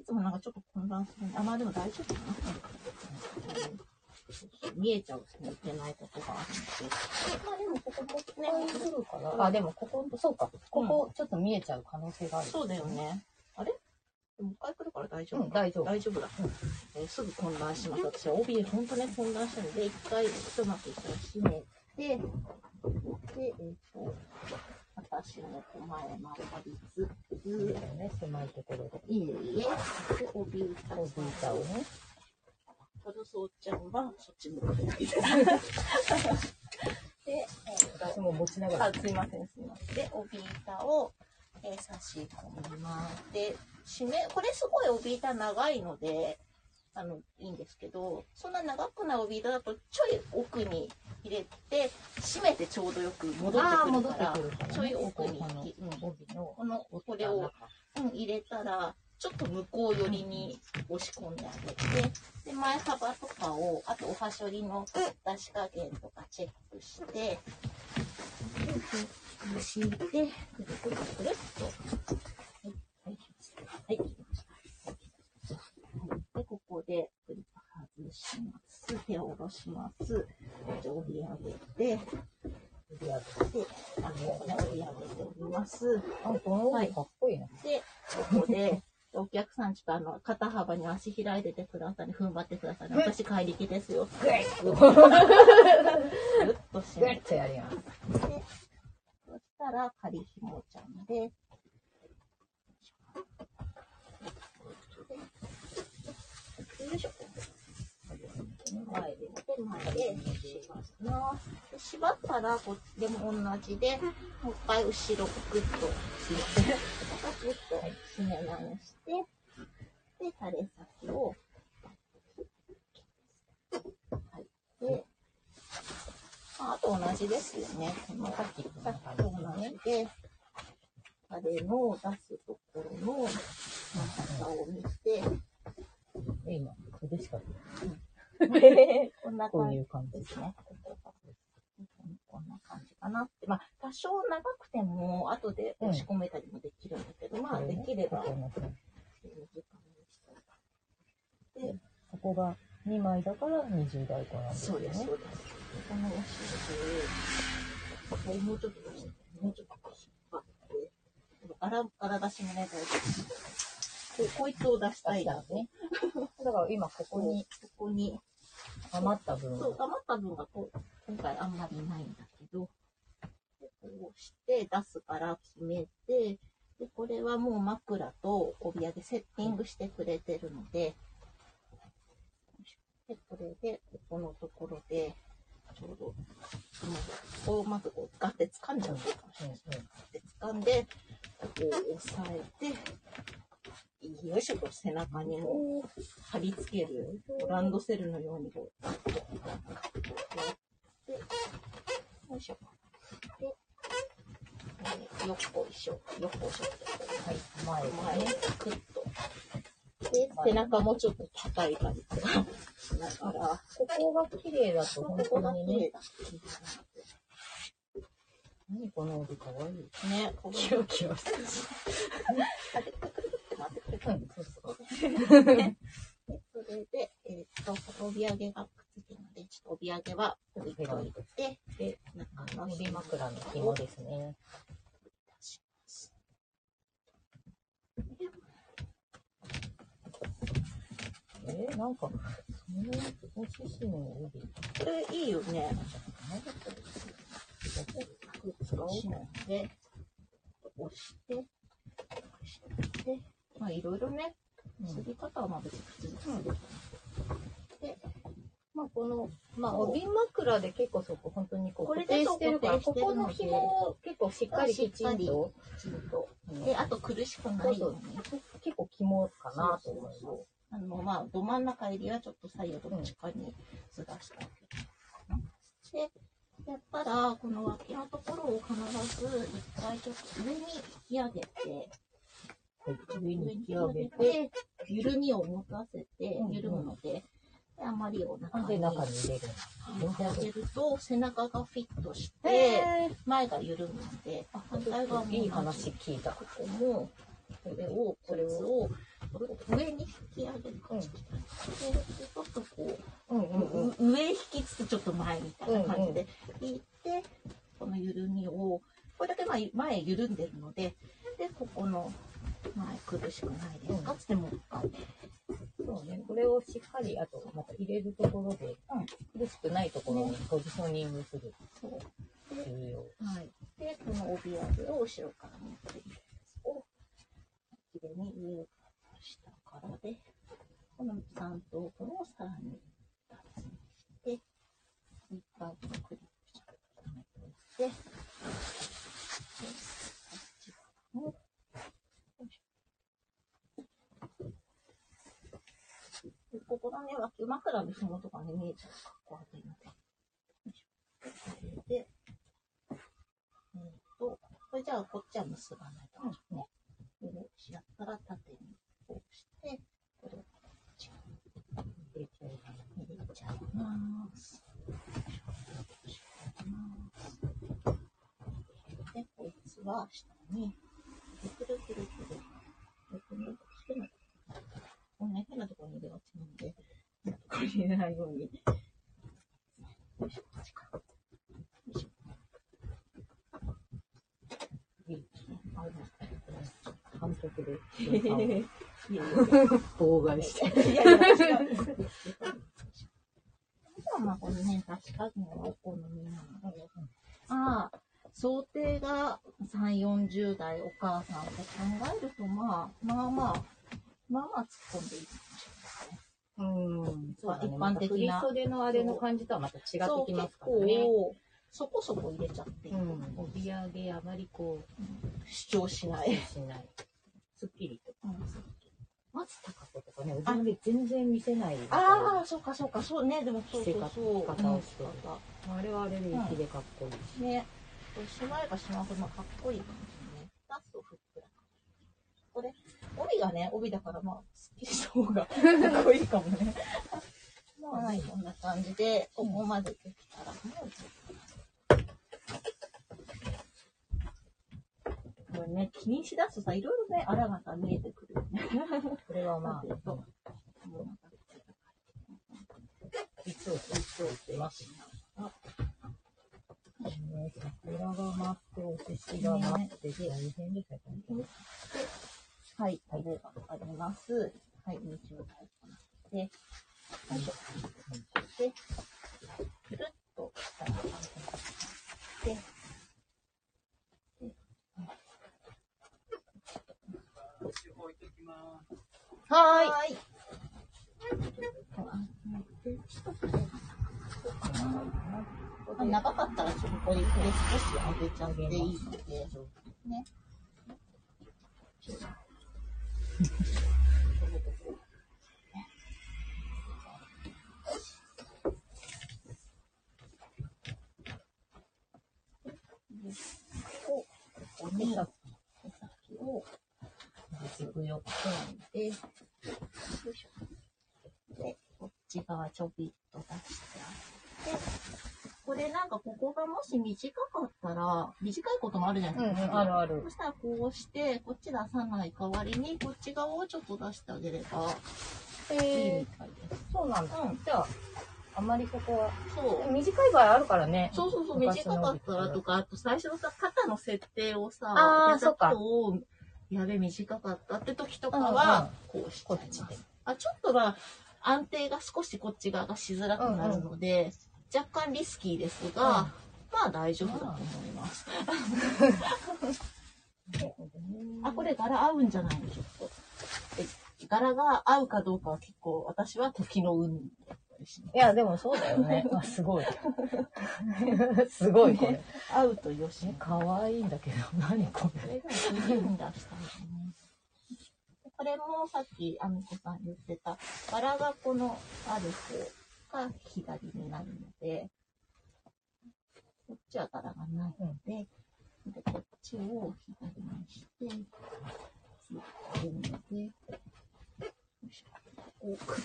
いつもなんかちょっと混乱するあ、まあでも大丈夫かな。うん見えちゃうといけないことがあるので。まあでもここもね、来るから。あ、でもここ、そうか。ここ、ちょっと見えちゃう可能性がある。そうだよね。あれ？もう一回来るから大丈夫、うん、大丈夫。大丈夫だ、えーすぐ混乱します。私は帯本当ね混乱したので、一回一幕一回閉めて、で、えっ、と、私の前回りつつ、ね、狭いところで。いえいえ、で、帯板おじいちゃんをね。角そうちゃんはそっち向くだけです。で、えっ、と、私も持ちながらあ、。すいません、すいません。で、帯板を、えー差し込みます。で、締め、これすごい帯板長いので、あの、いいんですけど、そんな長くない帯板だと、ちょい奥に入れて、締めてちょうどよく戻ってくるから、からね。ちょい奥に。この、これを、うん、入れたら、ちょっと向こう寄りに押し込んであげて、で、前幅とかを、あとおはしょりの出し加減とかチェックして、で、こう敷いて、くるくるくるっと、はい、はい、はい、で、ここでクリップ外します。手を下ろします。じゃあ、折り上げて、折り上で、あの、折り上げております。あ、この帯かっこいいな。で、ここで、お客さんちょっとあの、肩幅に足開いててくださいね。踏ん張ってくださいね。私、怪力ですよ。グッぐっと締めグッとやります。て、そしたら、仮紐ちゃんで、よいしょ。前で、前で、縛ります。で縛ったら、こっちでも同じで、もう一回後ろ、グッと締めて、グッと締め直して、で、垂れ先を、はい。で、まあ、あと同じですよね。このさっきさっきと同じで、あれの出すところの長さを見て、今、かん。こう感じいう感じ。ですね。こんな感じかなって。まあ、多少長くても、後で押し込めたりもできるんだけど、まあ、できれば、で、ここが2枚だから20代個なんですよね。そうです、そうです。このお尻を、もうちょっと出して、もうちょっと引っ張って、荒、荒出しもね、大丈夫。ここいつを出したいだね。だから今ここにここに、余った分そう、余った分が今回あんまりないんだけど、でこうして出すから決めて、で、これはもう枕と帯揚げセッティングしてくれてるので、で、これで、ここのところで、ちょうど、こうここをまずこう、ガッて掴んじゃうかもしれない。うんうんで掴んで、ここを押さえて、よいしょと背中にもう貼り付ける、ランドセルのようにこう、やって、よいしょ。で、えーよっこいしょ、よっこいしょって、はい、前前にでね。クッと。で、背中もちょっと叩いたりとかしながら、ここが綺麗だとこ本当にね。何この帯かわいい。ね、キラキラしてる。あでくるって待ってくれたうん、それで、えっ、と、帯揚げがくっついてるので、ちょっと帯揚げは置いといて、で、中の指枕の紐ですね。出します。えー、なんか、そのお獅子の帯これいいよね。何だったらくっつしないで、押して、押して、まあいろいろね、結び方はまあ別に普通ですけど、まあ、この、まあ、帯枕で結構そこ、本当にこう、固してるから、ここの紐を結構しっかりきちんと、きちんと。で、あと苦しくない。ように。結構肝かなと思います。あの、まあ、ど真ん中襟はちょっと左右どっちかにずらした。で、やったら、この脇のところを必ず一回ちょっと上に引き上げて、はい、上上にに引き上げて、て、緩みを持たせて緩むので、であまりを中で、に中に入れる。上げると、背中がフィットして、へ前が緩むので、反対側もいい話聞いた。ここも、これを、これを、上に引き上げる感じ。で、ちょっとこうんうんうん。う、上引きつつちょっと前みたいな感じで引いて、この緩みを、これだけまあ前緩ん。でるので、で、ここの前苦しくないですかつってもう一回。そうね。これをしっかり、あと、また入れるところで、苦しくないところにポジショニングする。そう。重要。はい。で、この帯揚げを後ろから持っているやつを、きれいに上からで、この3等分をさらに2つにして、いっぱいこのクリップちゃんと留めておいて、で、こっでここのね、脇枕の紐とかね、見えちゃうかっこ悪いので。これで、えっ、と、これじゃあこっちは結ばないとね。で、やったら縦にこうして、これを入れちゃいます。で、こいつは下に、くるくるくるくる。で、この変な、こんな変なところに入れがちなので、変なところに入れないように。よいしょ、こっちか。よいしょ。いいあ反復で。いやい妨害して。いやいや、違う。まあ、この辺、確かにお好みなので。ああ、想定が3、40代お母さんで考えると、まあ、まあまあ、まあまあ突っ込んでいいかもしれないですね。うん。そうだね。一般的な振り袖のあれの感じとはまた違ってきますからね。そう結構そこそこ入れちゃっていい。うん。帯揚げあまりこ主張しない。う、しない。すっきりと。うん松たか子とかね、帯揚げ全然見せない。ああ、そうかそうか、そうね、でもそうそう着そう。せ方をしてるうんあれはあれで粋でかっこいいし。ね、これしまえばしまうほどかっこいいかもしれない。二つをふっくら。これ、帯がね、帯だからまあ、すっきりした方がかっこいいかもね。はい、こんな感じで、ここまでできたら、もうこれね、気にしだすとさ、いろいろね、あらがた見えてくるよね。これはまあ、うなんかいつをついてます。ね、桜が舞って、お寿司が舞って、大変でね。はい、タイがあります。はい、20代かな。で、よいしょ。で、くるっとで、はーい。あ長かったらちょっとこれ、これ少し上げちゃっていいので、ね。ここに、手先を実用組んで、よいしょ。で、こっち側ちょびっと出してあって、これなんかここがもし短かったら、短いこともあるじゃないですか。あるあるそ。したらこうして、こっち出さない代わりに、こっち側をちょっと出してあげればいいえみたいです。そうなんだ。うんじゃあ、あんまりここは、そう。短い場合あるからね。そうそうそう、短かったらとか、あと最初のさ、肩の設定をさ、あーやったそっかやべ、短かったって時とかうんうんは、こうしちゃいこっちで。あ、ちょっとまあ、安定が少しこっち側がしづらくなるので、若干リスキーですが、うんまあ大丈夫だと思います。あ、これ柄合うんじゃないのちょっと。で柄が合うかどうかは結構、私は時の運。るしね。いや、でもそうだよね。あ、すごい。すごい、これ。合うとよし。え、かわいいんだけど、何これ。これが出したんだね。これもさっきあみこさん言ってた、柄がこのある方が左になるので、こっちは柄がないので、でこっちを左にして、つってるので、よいしょこうクッと、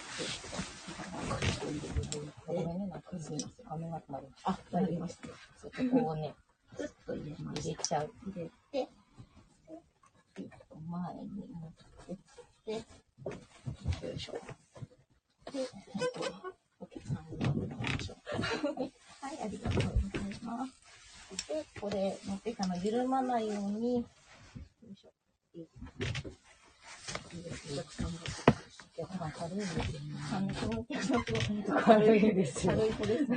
クッと入れておいて、ごめんね、なんかすみません。雨が止まりました。あ、なりました。ちょっとこうね、クッと入れます入れちゃう。入れて、ピッと前に持ってって、よいしょ。で、えっと、お客さんに持ってみましょう。はい、ありがとうございます。で、これ持ってきたの緩まないように、よいしょ。軽いんですよね。あの、このお客さんも軽いですよ軽い子ですね。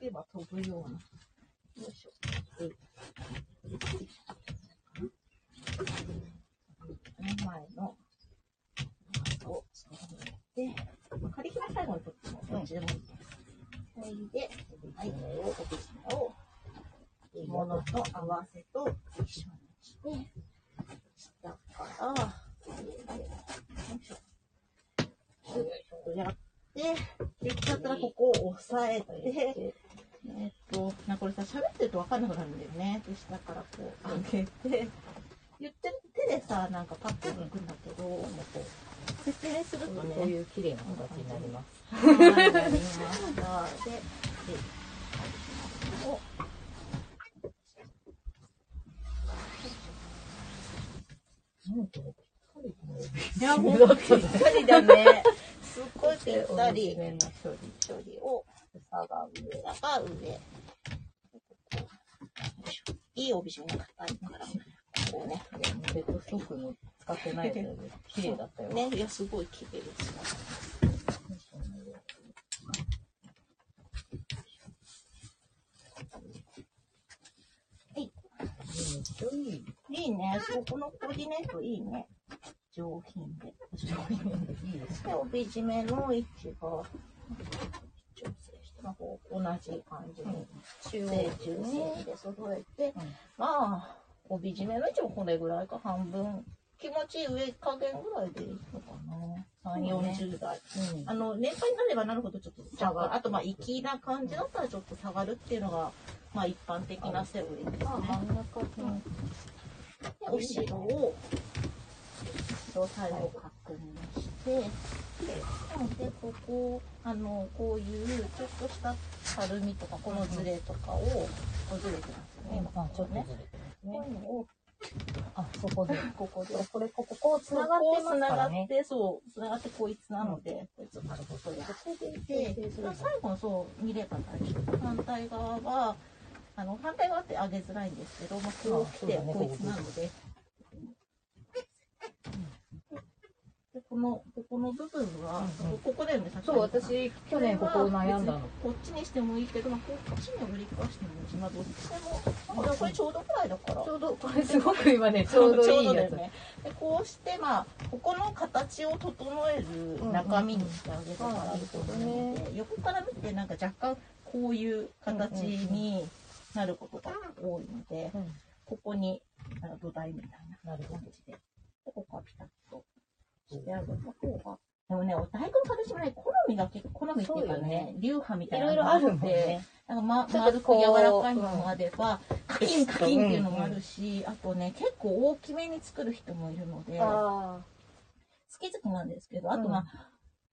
例えば飛ぶような。よいしょ。で前のをそめて、仮ひら最後にとってもどっちでもいいです。それで、はい、これを、おびしめを、ものと合わせと一緒にして、下から、よいしょ。ぐっとやって、できちゃったらここを押さえて、えっと、なこれさ、喋ってると分かんなくなるんだよね。で、下からこう上げて、言ってる手でさ、なんかパッと抜くんだけど、もうこう説明するとね、こういう綺麗な形になります。はい、なりました。で、で、おなんと、いや、もうぴったりだね。すっごいぴったり。おめの距離。距離を、下が上、下が上。よいしょいい帯締めが硬いから、こうね。ベッドストックの使ってないやつで綺麗だったよ。ね、いや、すごい綺麗ですよ。はい。めっちゃいい。いいね。そうこのコーディネートいいね。上品で。いいですで、帯締めの位置が、調整して、まあ、こう同じ感じに、中央中線で揃えて、うんまあ、帯締めの位置もこれぐらいか、半分。気持ちいい上加減ぐらいでいいのかな。3、40代。うんあの、年配になればなるほどちょっと下がる。あと、まあ、粋な感じだったらちょっと下がるっていうのが、まあ、一般的なセオリーですね。真ん中にで、後ろを、後ろ最後確認して、で、ここ、あの、こういう、ちょっとしたたるみとか、このズレとかを、こうずれてますよね。あ、ちょっとね。てますこういね。うのを、あ、そこで。ここで、これ、ここ、こう繋がってます繋からね。がって、そう、繋がってこいつなので、こいつを軽くこうやってて、最後のそう見れば大丈夫。反対側は、あの、反対側って上げづらいんですけど、まあ、こう来てこいつなので、でこの、ここの部分は、うんうんここだよね、さっきそう、私、去年ここ悩んだの。こっちにしてもいいけど、まあ、こっちに折り返してもいいし、まあ、どっちでも、あ、これちょうどくらいだから。ちょうど、これすごく今ね、ちょうどいいやつ。ね。で、こうして、まあ、ここの形を整える中身にしてあげるからいいと思うので、横から見て、なんか若干こういう形になることが多いので、うん。ここにあの土台みたいな感じで、でここはピタッとしてあげた方が、でもね、お太鼓の形もね、好みが結構、好みっていうかねね、流派みたいいなのがろいろあるてね。なんか、ま、丸く柔らかいのもあれば、カキンカキンっていうのもあるし、あとね、結構大きめに作る人もいるので、好あき好きなんですけど、あとまあ、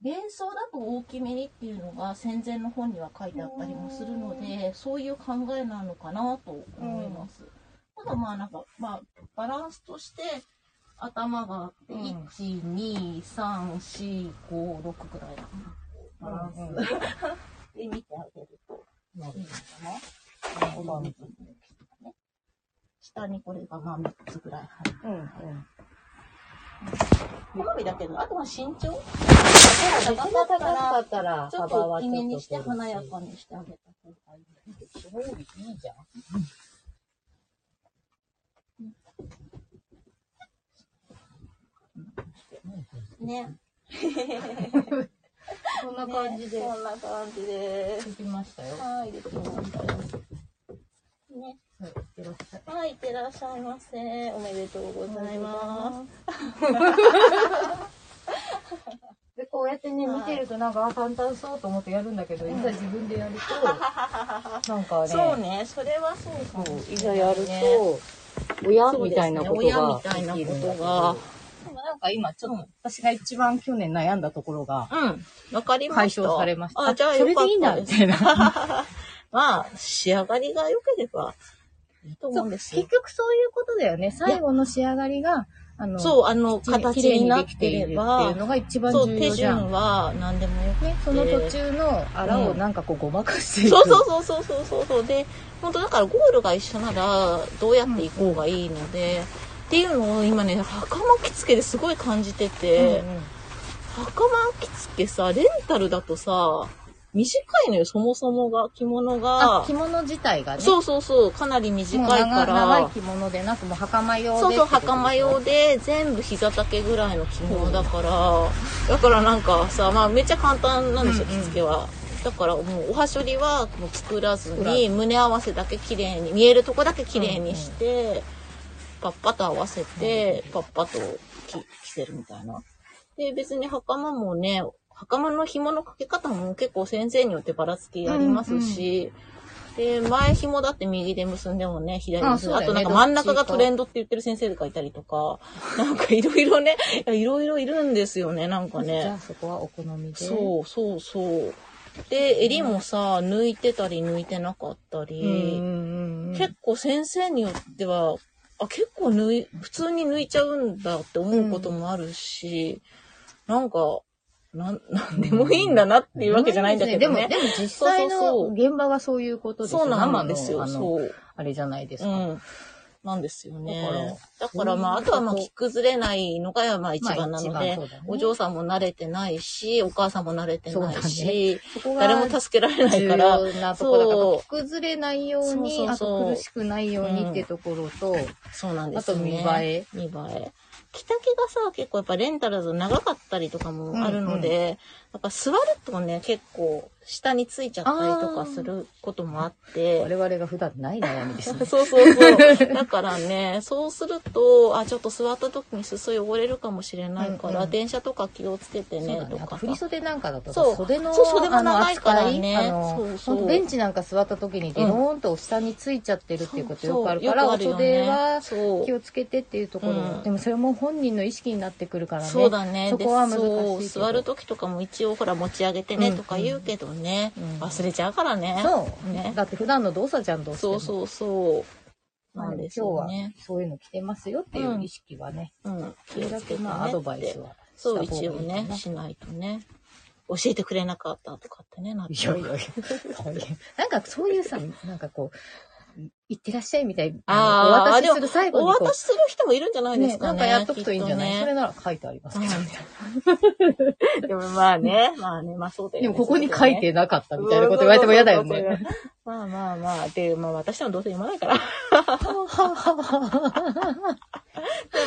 幻想だと大きめにっていうのが戦前の本には書いてあったりもするので、そういう考えなのかなと思います。ただまあなんか、まあ、バランスとして、頭があって、うん1、2、3、4、5、6くらいだな。バランス。うん で見てあげるといるいのかな。この部分の大きさがね。下にこれがまあ3つぐらい入る。ほど。うん、うん。好みだけど、あとは身長？高からったら、ちょっと大きめにして華やかに。にしてあげた方がいいです。すごいいいじゃん。ね。こんな感じでねこんな感じで。できましたよ。はい、できましたよ。ね。はい、よろしく。はい、いってらっしゃいませ。おめでとうございます。で、こうやってね、はい見てるとなんか、あ簡単そうと思ってやるんだけど、いざ自分でやると、なんかね、そうね、それはそうかも。いざやると、親みたいなこと親がみたいなことがなんか今ちょっと私が一番去年悩んだところがうん。わかりま解した。消されました。あ、じゃあそよかっれでいいんだ。みたいな。まあ、仕上がりが良ければいいと思うんですよ結。局そういうことだよね。最後の仕上がりが、あの、そう、あの、き形にになっているってればいう、のが一番そう、重手要じゃん。順は何でもよくね、その途中のあらをなんかこうごまかしていく。そうそうそうそうそうそうで本当だからゴールが一緒ならどうやっていこうがいいので、っていうのを今ね袴着付けですごい感じてて、うんうん袴着付けさレンタルだとさ短いのよそもそもが着物あが、着物自体がね。そうそうそうかなり短もいうから。長長い着物でなく、もう袴用でそうそう。袴用で全部膝丈ぐらいの着物だから、だからなんかさまあめっちゃ簡単なんですよ、うんうん。着付けは。だからもうおはしょりはもう作らずに胸合わせだけ綺麗に見えるとこだけ綺麗にして、パッパと合わせて、パッパと着着せるみたいな。で別に袴もね袴の紐のかけ方も結構先生によってばらつきありますし、で、前紐だって右で結んでもね、左で結んで、あ,、ねとなんか真ん中がトレンドって言ってる先生がいたりとか、なんかいろいろね、いろいろいるんですよね、なんかじゃあね。そこはお好みで。そうそうそう。で、襟もさ、抜いてたり抜いてなかったうんり、うんうん。結構先生によっては、あ、結構抜い、普通に抜いちゃうんだって思うこともあるし、なんか、なん、なんでもいいんだなっていうわけじゃないんだけどね。でも、でも実際の現場がそういうことでしょそうなんですよ、そう。あれじゃないですか。うん。なんですよね。だかだかららまあ、あとはまあ、着崩れないのがまあ一番なのでね、お嬢さんも慣れてないし、お母さんも慣れてないし、そこが誰も助けられない重から、要なとだ着崩れないようにそうそうそう苦しくないようにってところと、そうなんですよね。あと見栄え。見栄え。着丈がさ、結構やっぱレンタルだと長かったりとかもあるので、やっぱ座るとね、結構下についちゃったりとかすることもあって。我々が普段ない悩みですね。そうそうそう。だからね、そうすると、あ、ちょっと座った時に裾汚れるかもしれないから、うんうん。電車とか気をつけてね、ね。あととか振り袖なんかだとそう。袖のそう袖長いからね。そうそう。ベンチなんか座った時にデローンと下についちゃってるっていうことよくあるそうから、およくあるよね。袖はそう。気をつけてっていうところ、うん。でもそれも本人の意識になってくるからね。そうだね。そこは難しい座る時とかも一応ほら持ち上げてねうんとか言うけどね、うん忘れちゃうからね。そう、ねだって普段の動作じゃんどう。そうそうそう。なんです今日は。そういうの着てますよっていう意識はね、うん。それだけまあアドバイスはそう、一応ね、しないとね。教えてくれなかったとかってね、なっいちゃうやいやいや大変なんかそういうさ、なんかこう、いってらっしゃいみたいな、あーお渡しする最後おにこう渡しする人もいるんじゃないですね、かね。なんかやっとくといいんじゃない、ねそれなら書いてありますけど。でもまあね、まあね、まあそうだよね。でもここに書いてなかったみたいなこと言われても嫌だよね。まあまあまあ、で、まあ私でもどうせ読まないから。で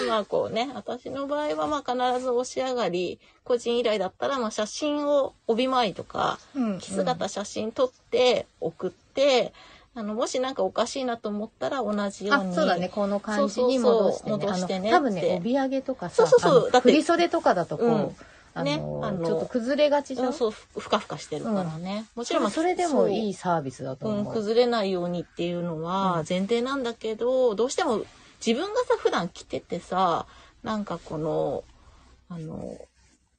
まあこうね、私の場合はまあ必ず押し上がり、個人依頼だったらまあ写真を帯前とか、うん着姿写真撮って送って、あの、もしなんかおかしいなと思ったら同じようあ、に。そうだね。この感じに戻してね。そうそうそう戻してね多分ね、帯揚げとかさ、そうそうそうだって振り袖とかだとこう、うんねあのちょっと崩れがちじゃ。うんん、そう、ふふかふかしてるからね。もちろんまあそれでもいいそサービスだとう、うん。崩れないようにっていうのは前提なんだけど、どうしても自分がさ、普段着ててさ、なんかこの、あの、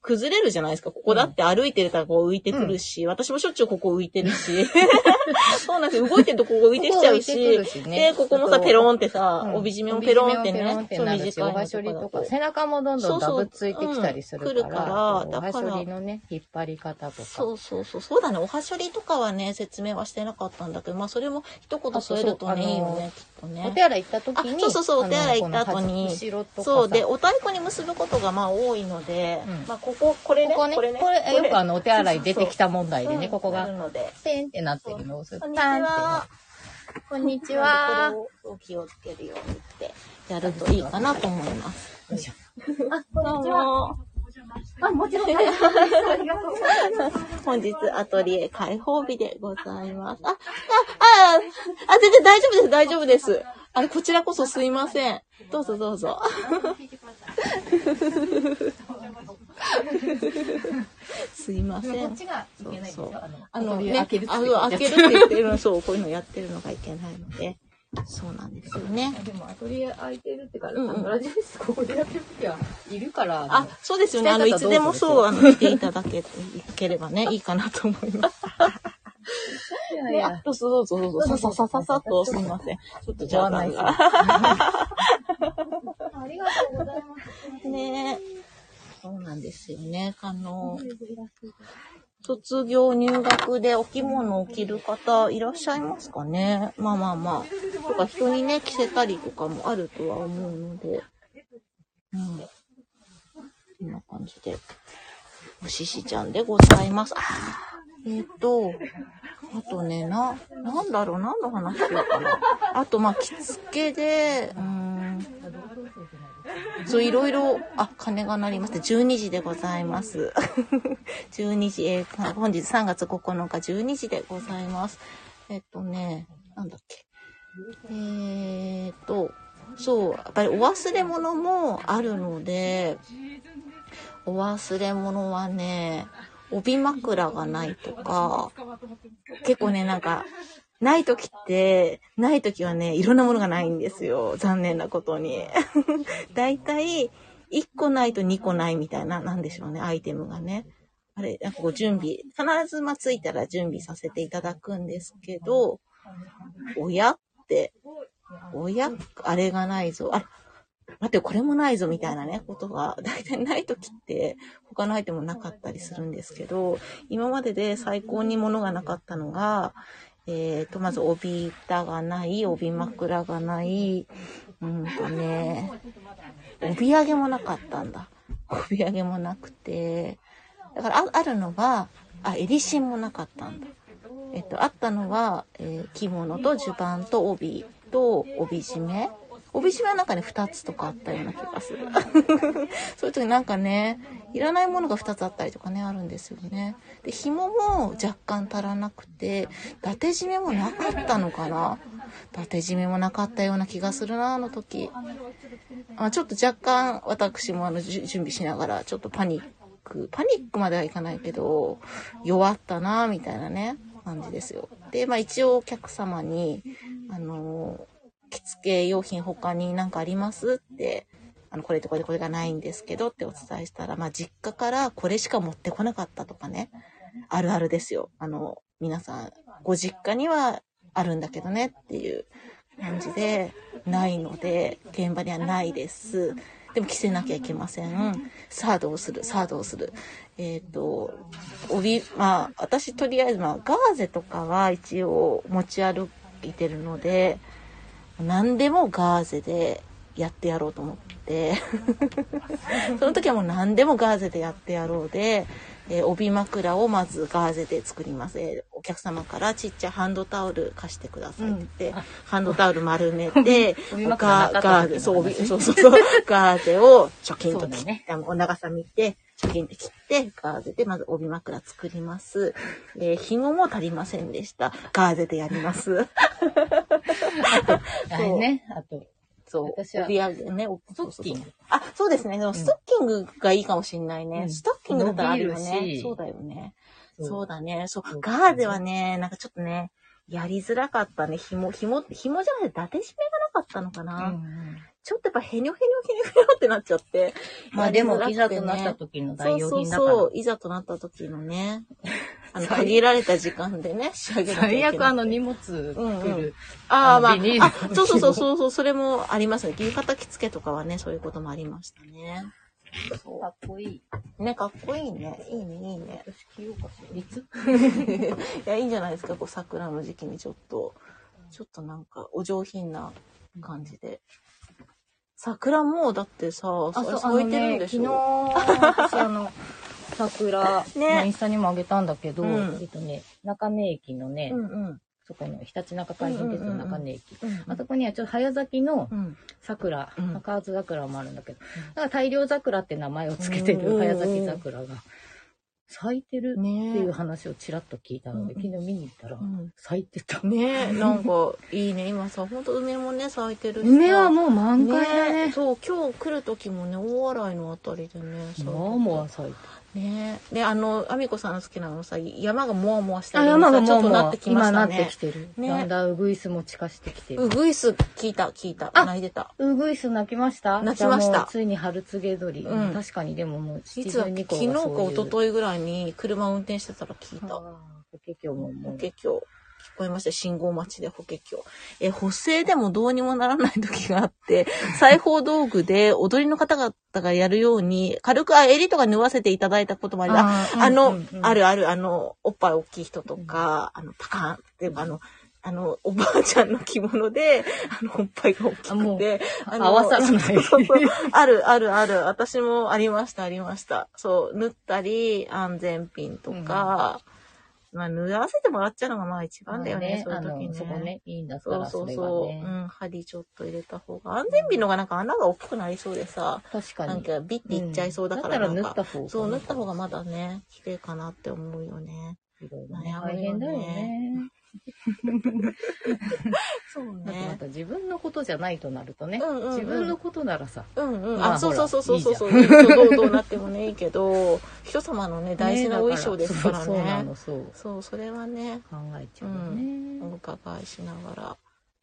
崩れるじゃないですか。ここだって歩いてるからこう浮いてくるし、私もしょっちゅうここ浮いてるし。そうなんですよ。動いてるとここ浮いてきちゃうし。ここしねで、ここもさ、ペロンってさ、うん帯締めもペロンってね。そう短いとか、背中もどんどんダブついてきたりするから、そうそううん来るからおだからはしょりのね、引っ張り方とか。そうそうそう。そうだね。おはしょりとかはね、説明はしてなかったんだけど、まあそれも一言添えるとね、いいよね、とおね手。洗い行った時に、あそうそうそうお手洗い行った後にそう。で、お太鼓に結ぶことがまあ多いので、うんまあここ、これね、ここね、これね。よくあの、お手洗い出てきた問題でね、うんここが。ペンってなってるのをするこんにちパンっ。こんにちは。これを気をつけるようにってやるといいかなと思います。よいしょあ、こんにちは。あ、もちろん。ありがとうございます。本日アトリエ開放日でございます。あ、あ、あ、あ、全然大丈夫です、大丈夫です。あれ、こちらこそすいません。どうぞどうぞ。すいません。こっちがいけないんですそうよ。あのね、開けるってあの開けるって言ってるの、そう、こういうのやってるのがいけないので、そうなんですよね。でもアトリエ空いてるってから、うんうんラジオ室ここでやってる時はいるから。あ、そうですよね。あの、いつでもそう、あの、来ていただけ、いければね、いいかなと思います。ね、いやいやあ、どうぞどうぞどうぞ、さささささっと、すみません。ちょっとじゃあ、ご案内するが。ありがとうございます。ねそうなんですよね。あの、卒業入学でお着物を着る方いらっしゃいますかね？まあまあまあ。とか人にね、着せたりとかもあるとは思うので。うん。こんな感じで。おししちゃんでございます。あえっ、と、あとね、な、なんだろう、何の話しようかな。あと、まあ、着付けで、うん。そう、いろいろ、あ、鐘が鳴りました。12時でございます。12時、えー本日3月9日12時でございます。えっとね、なんだっけ。えーっと、そう、やっぱりお忘れ物もあるので、お忘れ物はね、帯枕がないとか、結構ね、なんか、ない時って、ない時はね、いろんなものがないんですよ。残念なことに。だいたい、1個ないと2個ないみたいな、なんでしょうね、アイテムがね。あれ、なんかこう準備、必ずまあついたら準備させていただくんですけど、親って、親、あれがないぞ。あれ、待ってよ、これもないぞみたいなね、ことが、だいたいない時って、他のアイテムなかったりするんですけど、今までで最高に物がなかったのが、えーと、まず帯板がない、帯枕がない、うんとね、帯揚げもなかったんだ。帯揚げもなくて、だからああるのは、あ、襟芯もなかったんだ。えっと、あったのは、えー着物と襦袢と帯と帯締め。帯締めはなんかね、二つとかあったような気がする。そういう時なんかね、いらないものが二つあったりとかね、あるんですよね。で、紐も若干足らなくて、伊達締めもなかったのかな伊達締めもなかったような気がするな、あの時。あちょっと若干、私もあの、準備しながら、ちょっとパニック、パニックまではいかないけど、弱ったな、みたいなね、感じですよ。で、まあ一応お客様に、あの、着付け用品他に何かありますって、あの、これとこれとこれがないんですけどってお伝えしたら、まあ実家からこれしか持ってこなかったとかね、あるあるですよ。あの、皆さん、ご実家にはあるんだけどねっていう感じで、ないので、現場にはないです。でも着せなきゃいけません。さあどうする？さあどうする？えっ、と、帯、まあ、私とりあえず、まあ、ガーゼとかは一応持ち歩いてるので、何でもガーゼでやってやろうと思って、その時はもう何でもガーゼでやってやろうで、えー帯枕をまずガーゼで作ります。えーお客様からちっちゃいハンドタオル貸してくださいって言って、ハンドタオル丸めて、ガーゼ、そう、帯そうそうガーゼをチョキンと切って、お長さ見て、切って、ガーゼでまず帯枕作ります。えー、紐も足りませんでした。ガーゼでやります。あれね、あと、そう。私はね。おストッキング。あ、そうですね。でもストッキングがいいかもしんないね。うんストッキングだったらあるよね。そうだよね。そうだね。そうそう。ガーゼはね、なんかちょっとね、やりづらかったね。紐、紐、紐じゃなくて、伊達締めがなかったのかな。うんうんちょっとやっぱヘニョヘニョヘニョヘニョってなっちゃって。まあでも、いざとなった時の代用そう品だから。そうそう。いざとなった時のね。あの、最限られた時間でね、仕上げ。最悪あの荷物作る。うんうんああ、まあ、そうそうそうそうそう、それもありますね。牛肩着付けとかはね、そういうこともありましたね。そかっこいい。う。ね、かっこいいね。いいね、いいね。私着ようかしら。い ついや、いいんじゃないですか、こう、桜の時期にちょっと、ちょっとなんか、お上品な感じで。桜も、だってさ、あ、そう、あ咲いてるんでし昨ょ日、私あの、桜、ね。まあインスタにもあげたんだけど、うん。えっとね、中目駅のね、うんうん。そこの、ひたちなか海浜鉄道中根駅。うんあそこにはちょっと早咲きのうん。桜、うん。高津桜もあるんだけど、だから大量桜って名前をつけてうんる早咲き桜が咲いてるってねいう話をちらっと聞いたので、うん昨日見に行ったらうん咲いてた。ねえ、なんか、いいね。今さ、ほんと梅もね、咲いてるしさ。梅はもう満開だね。そう、今日来る時もね、大洗のあたりでね、咲いてたもわもわ咲いてねえ。で、あの、アミコさんの好きなのさ、山がもわもわしたあ、り山がちょっとなってきまし今なたねってき。てる。ねだんだんウグイスも近してきてるウ。グイス聞いた、聞いた。あ泣いてた。ウグイス鳴きました？鳴きましたついに春告げ鳥。うん確かにでももういつは72昨日か。一昨日ぐらいに車運転してたら聞いた。法華経も法華経。聞こえました。信号待ちで法華経。え、補正でもどうにもならない時があって、裁縫道具で踊りの方々がやるように、軽くあ襟とか縫わせていただいたこともありああの、うんうんうんあるある、あの、おっぱい大きい人とか、あの、パカーンって、あの、あの、おばあちゃんの着物で、あの、おっぱいが大きくて、あの合わさらないそうそうある、ある、ある。私もありました、ありました。そう、縫ったり、安全ピンとか、まあ、縫わせてもらっちゃうのがまあ一番だよね、そういう時ね。そこね、いいんだそうらそうれそそう。がね。うん、針ちょっと入れた方が。安全ピンのがなんか穴が大きくなりそうでさ、確かに。なんかビッていっちゃいそうだからうんなんか、だったら縫った方がそう、縫った方がまだね、綺麗かなって思うよね。いろいろね大変だよね。そうだってまねた。自分のことじゃないとなるとね、うんうんうん自分のことならさ、うんうん。まああ、そうそうそうそうそうそう。どうどうなってもね、いいけど、人様のね、大事なお衣装ですからねそうそうなねの、。そう。そう、それはね、考えちゃうよね。お伺いしながら。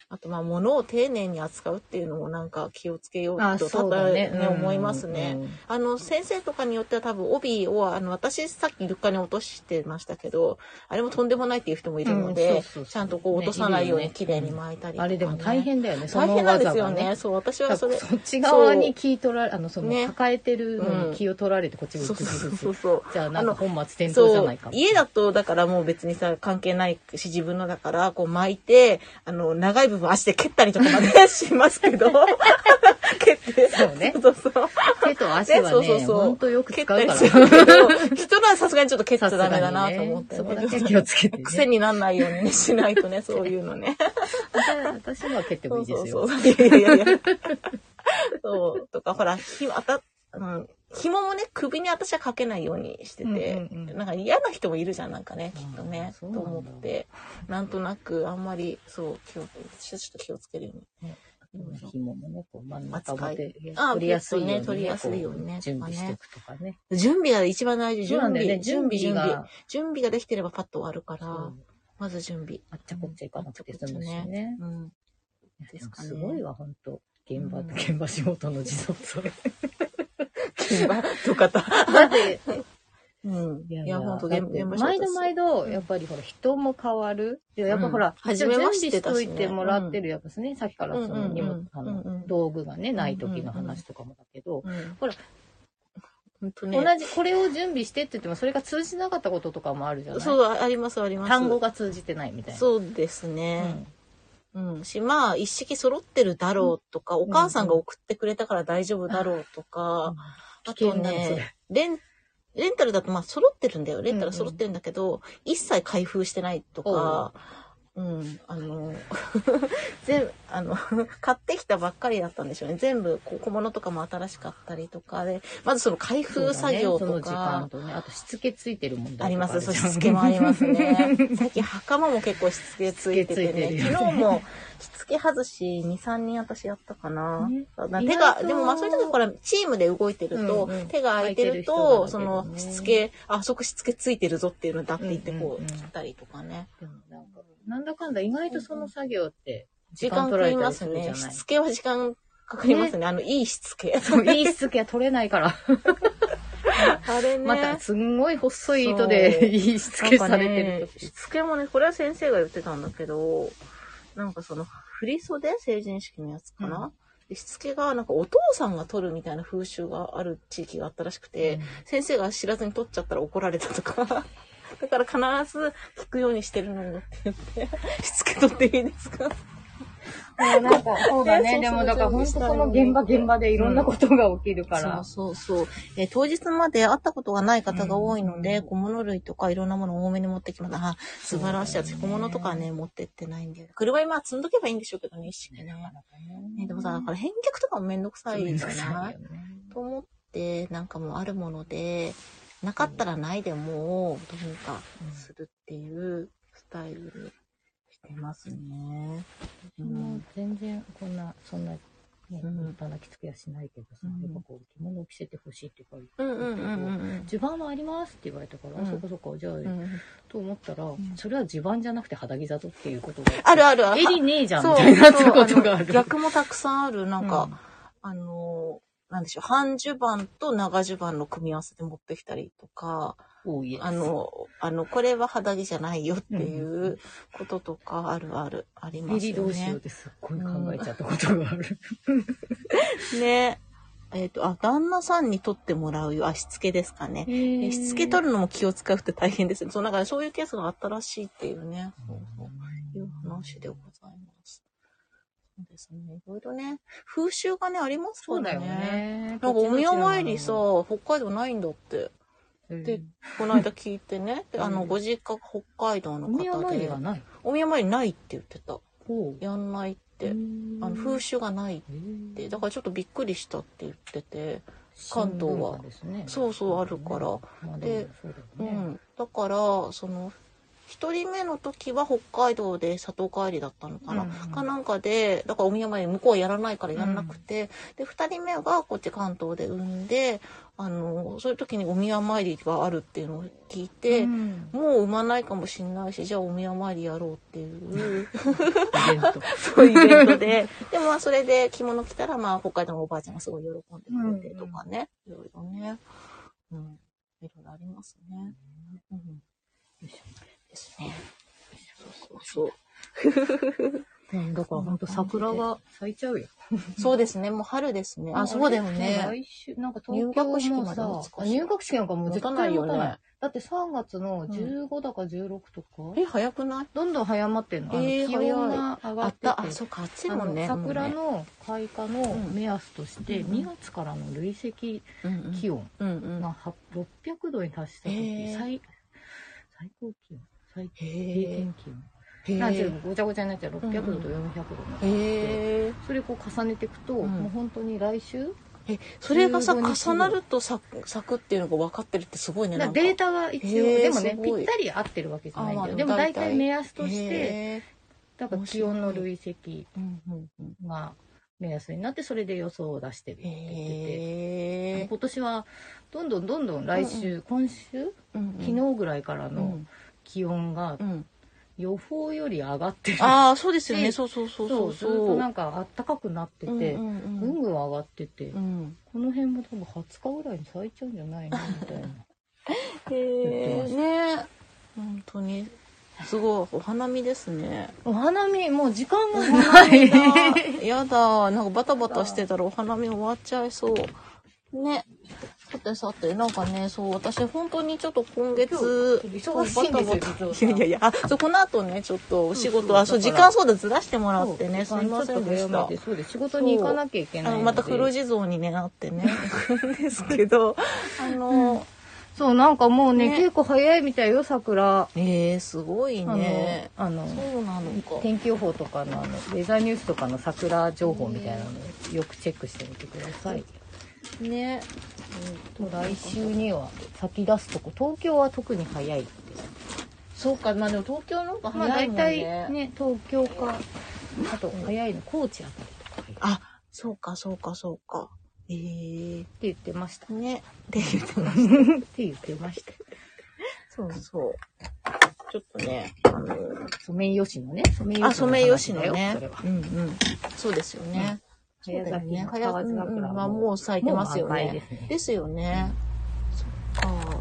あと、まあ、物を丁寧に扱うっていうのもなんか気をつけようあ、と、そうだね。ただ思いますね。うん。あの、先生とかによっては多分帯を、あの、私さっき床に落としてましたけど、あれもとんでもないっていう人もいるのうんそうで、そうそうちゃんとこう落とさないようにね綺麗に巻いたりとか、ねあれでも大変だよね、その大変なんですよね。ね。そう、私はそれ。そっち側に気取られ、あの、そのね抱えてるのに気を取られてこっちがそうそうそう。そう。じゃあなんか本末転倒じゃないか。も。家だと、だからもう別にさ、関係ないし、自分のだから、こう巻いて、あの、長い部分足で蹴ったりとかまでしますけど、蹴って。そうねそうそう。手と足はねそうそうね、そうほんとよく使うから。蹴ったりするけど人のはさすがにちょっと蹴っちゃダメだなと思って、ねそこだけ気をつけてね癖にならないようにね、しないとね、そういうのね。私は蹴ってもいいですよ。そうそうそう。いやいやいや。そう。とか、ほら、ひあた、うん、紐もね、首に私はかけないようにしてて、うんうんうん。なんか嫌な人もいるじゃん、なんかね、きっとね、と思って、なんとなく、あんまり、そう、気を、私はちょっと気をつけるように。紐もね、こう真ん中まであ取りやすいようにね、ね取りやすいようにねこ準備しておくとかね。準備が一番大事、準備、ね、準備、準備。が準備ができてればパッと終わるからまず準備。あっちゃこっちゃいかなくて済むしね。うん。すかね。すごいわ、本当。現場、うん。現場仕事の持続それ。現場とかた。だって、うん。いいやや、ほんと、毎度毎度、うんやっぱりほら、人も変わる。でやっぱほら、うん初めましてだしといてもらってる、やっぱね、さっきからその荷物、あの、道具がね、ない時の話とかもだけど、うん。ほら。同じ、これを準備してって言っても、それが通じなかったこととかもあるじゃない？そう、あります、あります。単語が通じてないみたいな。そうですうね。ん。うん。し、まあ、一式揃ってるだろうとか、お母さんが送ってくれたから大丈夫だろうとか、あとね、レン、レンタルだとまあ揃ってるんだよ。レンタル揃ってるんだけど、一切開封してないとか、うん、あの、全部、あの、買ってきたばっかりだったんでしょうね。全部、こう小物とかも新しかったりとかで、まずその開封作業とそうだねその時間か、とね、あとしつけついてる問題あります。そう、しつけもありますね。最近、袴も結構しつけついててしつけついてるね。昨日も、しつけ外し2、3人私やったかな。ねな手が、でもまあそういう時ほら、チームで動いてると、うんうん手が空いてると、だけどその、ねしつけ、あそこしつけついてるぞっていうのだって言って、こう、うんうんうん切ったりとかね。でもなんか、なんだかんだ意外とその作業って、時間。取られたりするじゃないしつけは時間かかりますね。あの、いいしつけ。そ ういいしつけは取れないから。あれね。また、すんごい細い糸でいいしつけされてるねしつけもね、これは先生が言ってたんだけど、なんかその、振り袖成人式のやつかな、うんでしつけが、なんかお父さんが取るみたいな風習がある地域があったらしくて、うん先生が知らずに取っちゃったら怒られたとか。だから必ず聞くようにしてるのよって言って、しつけ取っていいですか？もうなんか、そうだね。ねでもだから本当その現場現場でいろんなことが起きるから。そうそうそう。えー当日まで会ったことがない方が多いので、うん小物類とかいろんなものを多めに持ってきます。あ、素晴らしい。私、小物とかね、持ってってないんで。車にまあ積んどけばいいんでしょうけどね、一式ね。ねでもさ、だから返却とかもめんどくさいじゃないと思って、なんかもうあるもので、なかったらないでも、どうにかするっていうスタイルにしてますね。うもうん全然こんな、そんな、ね、立うん派な着付けはしないけどさ、うんやっぱこう、着物を着せてほしいって言わうんれて、地盤はありますって言われたから、うんあそこそこ、じゃあ、うんうん。と思ったら、んそれは地盤じゃなくて肌着だぞっていうことが。あるあるある。襟ねえじゃんみたいになことがある。の逆もたくさんある。なんか、うんあのー、なんでしょう、半襦袢と長襦袢の組み合わせで持ってきたりとか、あの、あの、これは肌着じゃないよっていうこととか、あるある、ありますよ襟どうしようねっ。てすっごい考えちゃったことがある。ね。えっ、と、あ、旦那さんに取ってもらうよ。あ、しつけですかね。えしつけ取るのも気を使うって大変ですよ。そう、だからそういうケースがあったらしいっていうね。そうそういう話でご。そうですね。いろいろね、風習がね、ありますからね。そうだよね。なんかお宮参りさ、北海道ないんだって。うん、でこの間聞いてね。であの、うんご実家が北海道のお宮方で参りが。ない？お宮参りないって言ってた。やんないって。あの、風習がないって。だからちょっとびっくりしたって言ってて。関東はそうそうあるから。まあ、でう。ん。だから、その、一人目の時は北海道で里帰りだったのかな、うんかなんかで、だからお宮参り向こうはやらないからやんなくて、で、二人目がこっち関東で産んで、あの、そういう時にお宮参りがあるっていうのを聞いて、うん。もう産まないかもしんないし、じゃあお宮参りやろうっていう。そういうイベントで、でもまあそれで着物着たら、まあ北海道のおばあちゃんがすごい喜んでくれてとかね、いろいろね、うん、いろいろありますね。うんですね。そうそううん、だから本当桜が咲いちゃうよ。そう。そうですね。もう春ですね。あ、そうだよね。来週、なんか東京も入学式なんかもう絶対持たない。よねだって3月の15だか16とか、え、早くない？どんどん早まってんの？えー気温が上がってて。あそうか、暑いもんね。桜もの開花の目安として、うん2月からの累積気温。がは600度に達した時、最高気温最へ低ー。点気温へなごちゃごちゃになっちゃう600度と400度になって、それこう重ねていくと、うん。もう本当に来週え、それがさ、15日重なると咲くっていうのが分かってるってすごいね。なデータが一応、でもねぴったり合ってるわけじゃないんだでも大大体体目安としてへだから気温の累積が目安になってそれで予想を出してるって言ってて。今年はどんどんどんどん来週、今週うんうん。昨日ぐらいからのうん気温がうん予報より上がってる、ああ、そうですよね。でそうそうそうそそううずっとなんか暖かくなってて、うんぐうんぐん上がってて、うんこの辺も多分20日ぐらいに咲いちゃうんじゃないの？みたいな。へえ、ね本当に。すごい、お花見ですね。お花見、もう時間がない。やだ、なんかバタバタしてたらお花見終わっちゃいそう。ね。さてさて、なんかね、そう、私本当にちょっと今月、忙しいんですよいやいやいや、あ、そう、この後ね、ちょっとお仕事、あ、そう、時間そうだ、ずらしてもらってね、すみませんでした。そうです。仕事に行かなきゃいけないまた黒地蔵にね、なってね、行くんですけど、あの、そう、なんかもうね、ね結構早いみたいよ、桜。ええすごいあの、ね。あの、そうなのか。天気予報とかのあの、ウェザーニュースとかの桜情報みたいなのをよくチェックしてみてください。ね。と来週には咲き出すとこ、東京は特に早いって。そうか、まあでも東京の方がまあ大早いもん体ね。ね、東京か、あと早いの高知あたりとかあ、そうか、そうか、そうか。ええ言ってました。っね。って言ってました。て言ってました。そうそう。ちょっとね、あの、ソメイヨシノね。ソメイヨあ、ソメイヨシノねよそれは。。うんうん。そうですよね。そうだよね。早咲きのうん河津桜まあもう咲いてますよね。ですよね。そっか。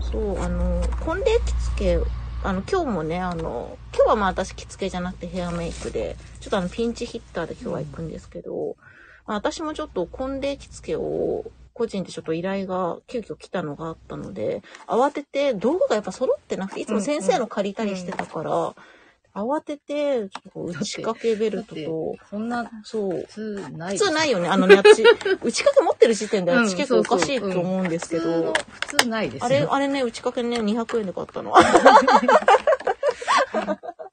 そう、あの、婚礼着付け、あの、今日もね、あの、今日はまあ私着付けじゃなくてヘアメイクで、ちょっとあの、ピンチヒッターで今日は行くんですけど、まあ私もちょっと婚礼着付けを、個人でちょっと依頼が急遽来たのがあったので、慌てて道具がやっぱ揃ってなくて、いつも先生の借りたりしてたから、慌てて、ちょっと打ち掛けベルトと、そんなそう。普通ない。普通ないよね。あのね、私、打ち掛け持ってる時点でうん私結構おかしいと思うんですけど、普通ないですよ。あれ、あれね、打ち掛けね、200円で買ったの。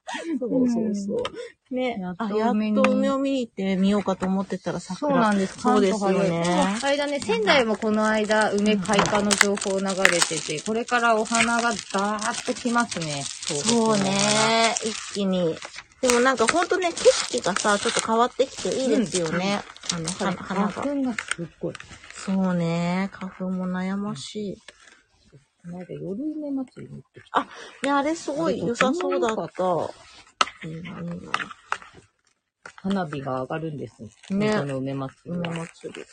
そうそうそう。ねやっ、とあ、やっ梅を見に行ってみようかと思ってたら桜。そうなんです。そうですよね。間ね、仙台もこの間、梅開花の情報流れてて、これからお花がダーッと来ますね。そうね。一気に。でもなんかほんとね、景色がさ、ちょっと変わってきていいですよね。あの、花花が。花粉がすっごい。そうね。花粉も悩ましい。この間、夜梅祭りに行ってきた。ね、あれすごい良さそうだった。花火が上がるんです。ねこの梅祭り梅は。祭り。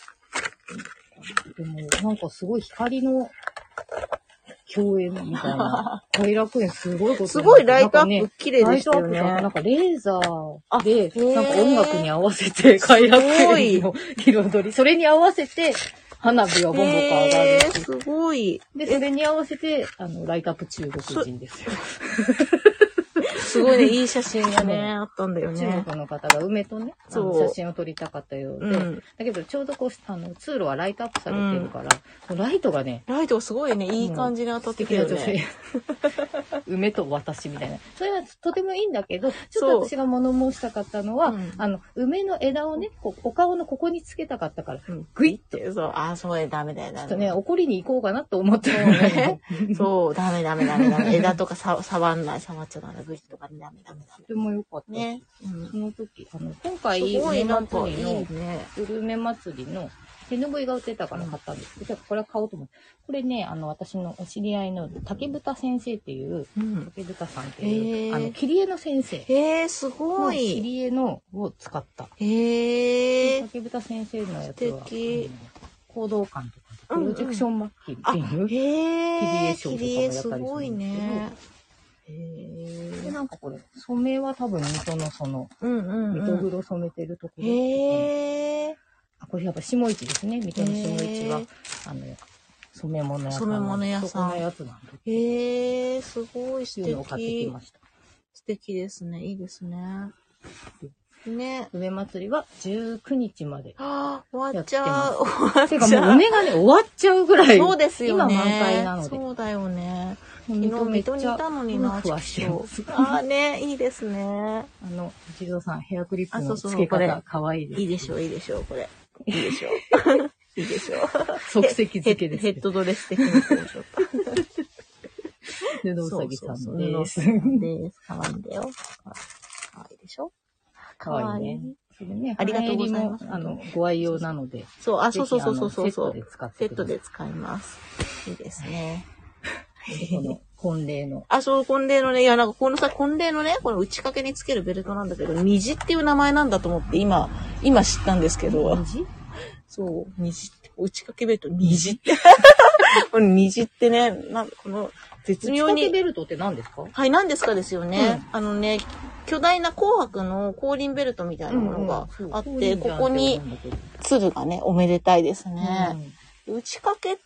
でも、なんかすごい光の共演みたいな。偕楽園すごいことすごいライトアなんかねップ綺麗でしたよトアップが、なねん。かレーザあーで、なんか音楽に合わせて、快楽園の彩り、それに合わせて、花火がボンボコ上がへー、るし。すごい。で、それに合わせて、あの、ライトアップ中国人ですよ。すごいね、いい写真がね、あったんだよ中ね。国の方が梅とね、写真を撮りたかったようで、うん。だけどちょうどこう、あの、通路はライトアップされてるから、こうライトがね、ライトがすごいね、いい感じに当たって素敵な女たよね。性。梅と私みたいな。それはとてもいいんだけど、ちょっと私が物申したかったのは、うんあの、梅の枝をね、こうお顔のここにつけたかったから、うんグイッと。って、そう、あ、そうね、ダメだよ、ダメちょっとね、怒りに行こうかなと思ってるそうね。そう、ダメダメダメダメ。枝とかさ触んない、触っちゃダメ。グリとかダメダメダとても良かった。メ。ね。うんその時、あの、今す回、ごい梅なんかいい祭りの、ね。夜梅祭りの手拭いが売ってたから買ったんですけど、これは買おうと思って。これね、あの、私のお知り合いの竹豚先生っていう、うん。竹豚さんっていう、あの、切り絵の先生へえ、すごの切い。り絵のを使った。へえ。竹豚先生のやつは、素敵あの行動館とか、プロジェクションマッキーあ、っていう。へえ。切り絵賞とかも切り絵すごいね。へで、え。なんかこれ、染めは多分水戸のその、うんうん水戸うん。黒染めてるところ。へえ。あ、これやっぱ下市ですね。水戸の下市はへー、あの、染め物屋さん。染め物屋さんのやつなんで。へえ、すごい素っていうのを買ってき敵ま。した。素敵ですね。いいですね。ね。梅祭りは19日まで。ああ、終わっちゃう。終わてかっちゃう。もう梅がね、終わっちゃうぐらい。そうですよね。今満開なので。そうだよね。昨昨日水戸にいたのにな、ふわしてますああね、いいですね。あの、一蔵さん、ヘアクリップの付け方、かわいいです。いいでしょう、いいでしょう、これ。いいでしょう。いいでしょう。即席付けですヘッドドレス的にこうちょっと。布うさぎさんそうそうそうです。です。かわいいんだよ。かわいいでしょかわいいね。それね、ありがとうございますあの、ご愛用なので。そう、あ、そうそうそうそうそうセットで使っセてくださいットで使います。いいですね。この、婚礼の。あ、そう、婚礼のね、いや、なんかこのさ、婚礼のね、この内掛けにつけるベルトなんだけど、虹っていう名前なんだと思って、今、今知ったんですけど、虹？そう、虹？って、内掛けベルト、虹？って。こ の虹ってね、なんかこの、絶妙内掛けに。ベルトって何ですか？はい、何ですかですよね。あのね、巨大な紅白の後輪ベルトみたいなものがあって、ここに鶴がね、おめでたいですね。内掛けって、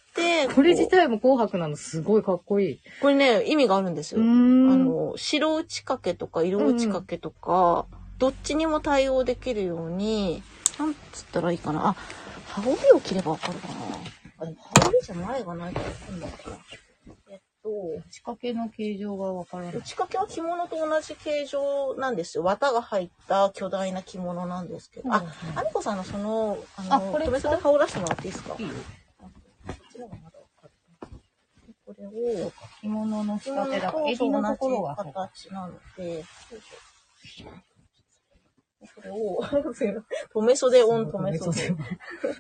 これ自体も紅白なのすごいかっこいい。これね、意味があるんですよ。あん。の、白打ち掛けとか色打ち掛けとか、どっちにも対応できるように、なんつったらいいかな。あ、羽織を着ればわかるかな。あ、でも羽織じゃ前がないからわかんないかな。えっと、仕掛けの形状がわからない。打ち掛けは着物と同じ形状なんですよ。綿が入った巨大な着物なんですけど。あ、アミコさんのその、あの、あこれ留め袖羽織らせてもらっていいですか？いいよ。これを、着物の仕立てだから、襟のところが同じ形なので、よいしょこれを、留め袖オン留め袖。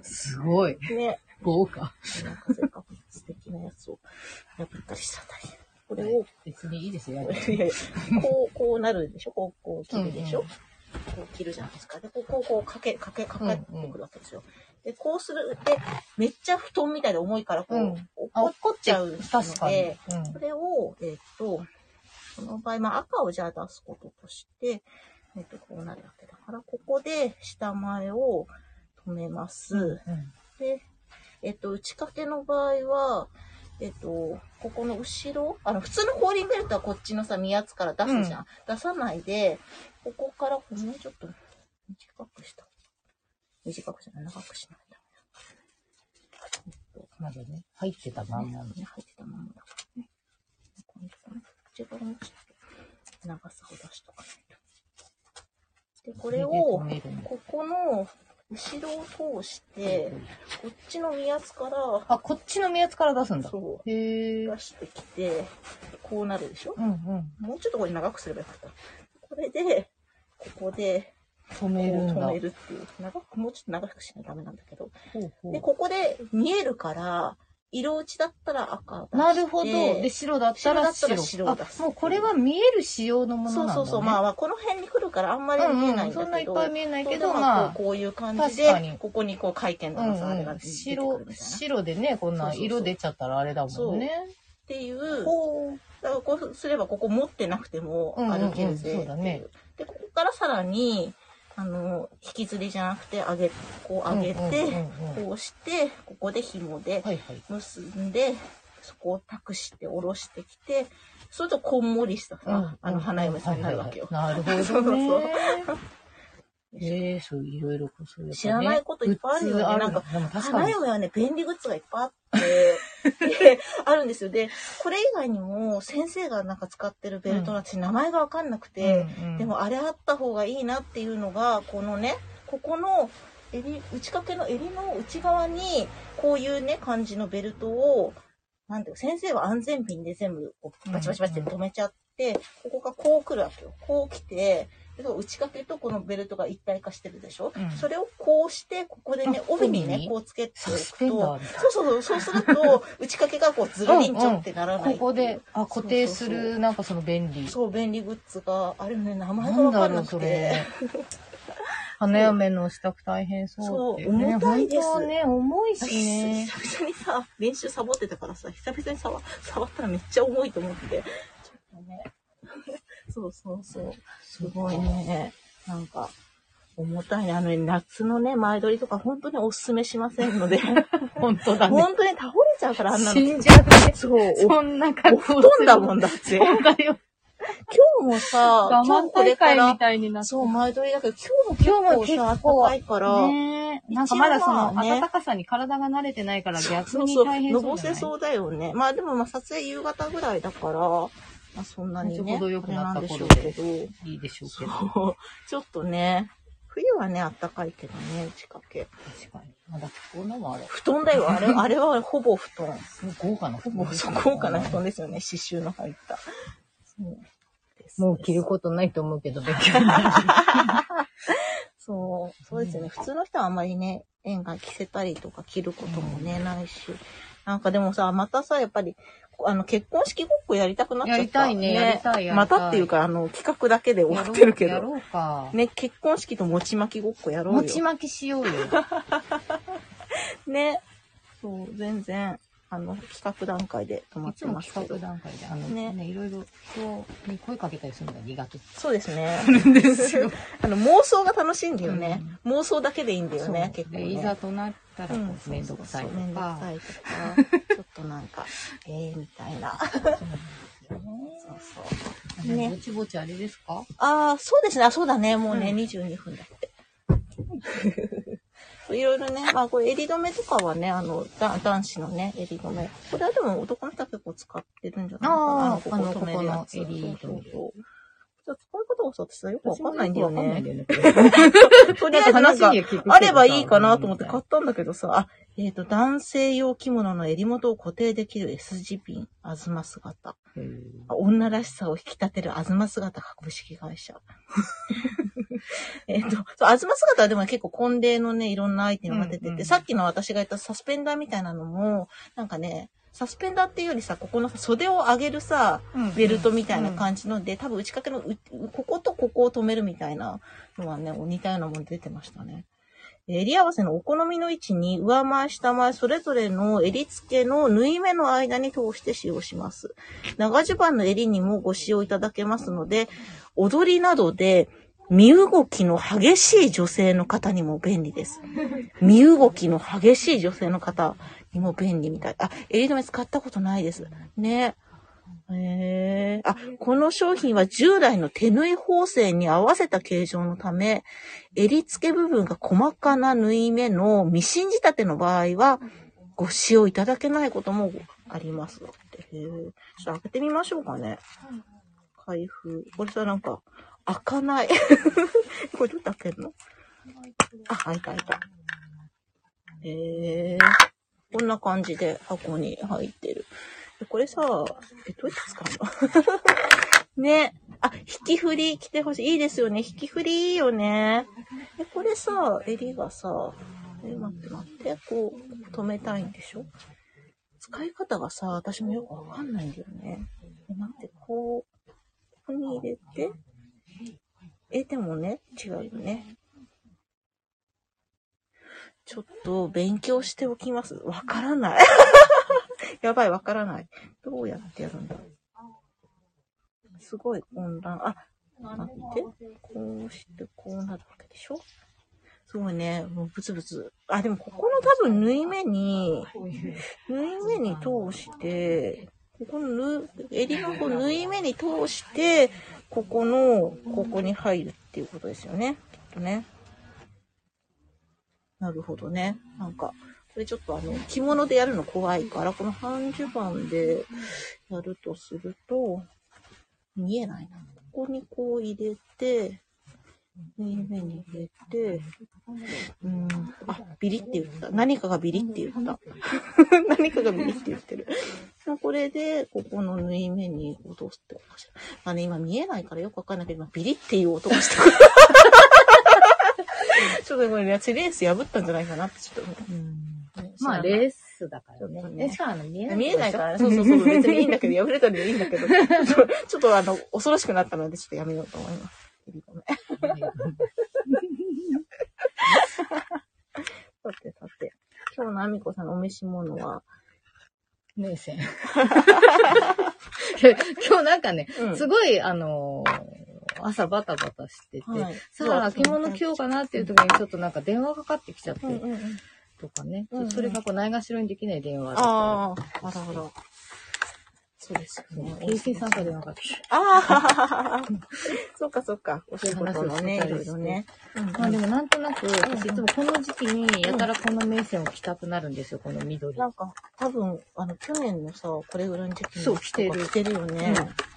すごい。ね。豪華。なんかせっかく素敵なやつを破ったりしたたり。これを、別にいいですよ。いやいやこう、こうなるでしょ？こう、こう切るでしょ、うんうんこう切るじゃないですか。で、こう、こう、こう、かけ、かけ、かけてくるわけですよ。うんうんで、こうする。で、めっちゃ布団みたいで重いから、こう、うん落っこっちゃうので。うんこれを、えっ、と、この場合、まあ赤をじゃあ出すこととして、えっ、と、こうなるわけだから、ここで下前を止めます。うんで、えっ、と、内掛けの場合は、えっと、ここの後ろ、あの、普通のコーリングベルトはこっちのさ、身圧から出すじゃん。出さないで、ここから、これね、ちょっと短くした。短くしない、長くしない。と。まだね、入ってたまんまの。ね、入ってたまんまだからね。このとこね、こっち側もちょっと長さを出しとかない。と。で、これを、ここの後ろを通して、こっちの身圧から、あ、こっちの目圧から出すんだ。そう、へ。出してきて、こうなるでしょうんうん。もうちょっとこれ長くすればよかった。これで、ここで、止めるんだ。止めるっていう。長く、もうちょっと長くしないとダメなんだけど。ほうほうで、ここで見えるから、色落ちだったら赤。なるほど。で、白だったら白。白だもうこれは見える仕様のものなんだ、ね。そうそうそう。まあまあ、この辺に来るからあんまり見えないんだけど。うんうんそんないっぱい見えないけどまあこういう感じでここにこう回転うんのさ、あれがうん、出てく白るみたいな。っ白でね、こんな色出ちゃったらあれだもんね。ていう、ほう。だからこうすればここ持ってなくてもうんうんうん歩けるぜっていう。そうだねで、ここからさらに、あの、引きずりじゃなくて、上げ、こう上げて、うんうんうんうんこうして、ここで紐ではいはい。結んで、そこを託して下ろしてきて、それとこんもりしたさ、あの花嫁さんになるわけよ。はいはいはいなるほどね。ええそう、いろいろこう、そういう、ね。知らないこといっぱいあるよねなんか。花嫁はね、便利グッズがいっぱいあって、であるんですよ。で、これ以外にも先生がなんか使ってるベルトの私名前がわかんなくて、うんうんでもあれあった方がいいなっていうのが、このね、ここの襟、内掛けの襟の内側に、こういうね、感じのベルトを、なんていうか、先生は安全ピンで全部バチバチバチって止めちゃって、ここがこう来るわけよ。こう来て、で内掛けとこのベルトが一体化してるでしょ、うんそれをこうして、ここでね、あ帯にね、こうつけておくとそうそうそう、そうすると、内掛けがこうずるりんちょんってならないここで、あ、固定する、なんかその便利。そう、便利グッズが、あれね、名前がなんわかんなくてれ。。花嫁の支度大変そうっていそう重たいです本当はね、重いしね。久々にさ、練習サボってたからさ、久々に触触ったらめっちゃ重いと思って。ちょっとね。そうそうそう。すごいね。なんか、重たいね。あのね、夏のね、前撮りとか本当におすすめしませんので。本当だね。本当に倒れちゃうから、あんなの。死んじゃうね。そう。そんなお格布好団だもんだって。そう今だよ。日もさ、我今日慢これからみ、たいになそう、前撮りだけど、今日も結構さ、今日も結構暖かいから、ねえなんかまだそのあね暖かさに体が慣れてないから逆にそうそう、大変のそうじゃない？ぼせそうだよね。まあでもまあ撮影夕方ぐらいだから、まあそんなにね。ちょうど良くなった頃ででしょうけど。いいでしょうけど。そう。ちょっとね、冬はね、暖かいけどね、内掛け。確かに。まだこんなもんあれ。布団だよ、あれ、あれはほぼ布団。豪華なほぼ、そう、豪華な布団ですよね、刺繍の入った。そうもう着ることないと思うけど、勉強になる。そう、そうですよね。普通の人はあんまりね、縁が着せたりとか着ることもね、ないし。なんかでもさ、またさ、やっぱり、あの、結婚式ごっこやりたくなっちゃった。やりたいねやりたいまたっていうか、あの、企画だけで終わってるけど。やろうか。ね、結婚式と餅巻きごっこやろうよ。餅巻きしようよ。ね。そう、全然、あの、企画段階で止まってますけど企画。段階で、あの、ねね、いろいろ人に声かけたりするのが苦手。そうですね。ですよ。あの、妄想が楽しいんだよね。妄想だけでいいんだよね、結構、で、ね。いざとなったら、めんどくさいとそうそうそうめんどくか。さいとか、ちょっとなんか、ええみたいな。そうそう。ねぼちぼちあれですか？ああ、そうですね。あ、そうだね。もうね、うん22分だって。いろいろね、まあこれ襟止めとかはね、あの、だ男子のね、襟止め。これはでも男の人は結構使ってるんじゃないかな。あーここ止めるやつ襟止め使い方がさ、私はよくわかんないんだよね。わかんないんだよね。とりあえず あればいいかなと思って買ったんだけどさ、あ、えっ、と、男性用着物の襟元を固定できる S 字ピン、あずま姿。あ女らしさを引き立てるあずま姿株式会社。えっと、そう、あずま姿はでも結構婚礼のね、いろんなアイテムが出てて、うんうんさっきの私が言ったサスペンダーみたいなのも、なんかね、サスペンダーっていうよりさ、ここのさ袖を上げるさ、ベルトみたいな感じので、多分内掛けのう、こことここを止めるみたいなのはね、似たようなもの出てましたね。襟合わせのお好みの位置に上前下前それぞれの襟付けの縫い目の間に通して使用します。長襦袢の襟にもご使用いただけますので、踊りなどで身動きの激しい女性の方にも便利です。身動きの激しい女性の方にも便利みたい。あ、襟止め使ったことないです。ね。へえあ、この商品は従来の手縫い縫製に合わせた形状のため、襟付け部分が細かな縫い目のミシン仕立ての場合は、ご使用いただけないこともあります。へえちょっと開けてみましょうかね。開封。これさ、なんか、開かない。これどうやって開けるの？あ、開いた開いた。へえこんな感じで箱に入ってる。これさ、え、どうやって使うの？ね。あ、引き振り来てほしい。いいですよね。引き振りいいよね。え、これさ、襟がさ、え、待って待って、こう、止めたいんでしょ？使い方がさ、私もよくわかんないんだよね。え、待って、こう、ここに入れて、え、でもね、違うよね。ちょっと勉強しておきます。わからない。やばい、わからない。どうやってやるんだ？すごい混乱。あ、待って。こうして、こうなるわけでしょ？すごいね。もうブツブツ。あ、でもここの多分縫い目に、縫い目に通して、ここの縫、襟のこう縫い目に通して、ここの、ここに入るっていうことですよね。きっとね。なるほどね。なんか、これちょっとあの、着物でやるの怖いから、この半襦袢でやるとすると、見えないな。ここにこう入れて、縫い目に入れて、うん、あ、ビリって言った。何かがビリって言った。何かがビリって言ってる。これで、ここの縫い目に落とすってことかしら。まあね、今見えないからよくわかんないけど、今ビリっていう音がしたから。ちょっとこれ、ね、レース破ったんじゃないかなってちょっと、ね。まあ、レースだからね。ねえ、しかも見えない。見えないからね。そうそうそう。別にいいんだけど、破れたのでいいんだけど、ちょっとあの、恐ろしくなったので、ちょっとやめようと思います。さてさて。今日のあみこさんのお召し物は、名線。今日なんかね、うんすごい、あのー朝バタバタしてて、はいさあ、着物着ようかなっていう時にちょっとなんか電話かかってきちゃって、うんうんうん。とかね、うんうんそれがこうないがしろにできない電話だったああ、なるほど。そうですよね。経験参加でなかった。ああ、そっかそっか。お仕事のね、いろいろね。まあでもなんとなく、私いつもこの時期にやたらこの名線を着たくなるんですよ、この緑。なんか、多分、あの、去年のさ、これぐらいの時期にそう着てる着てるよね。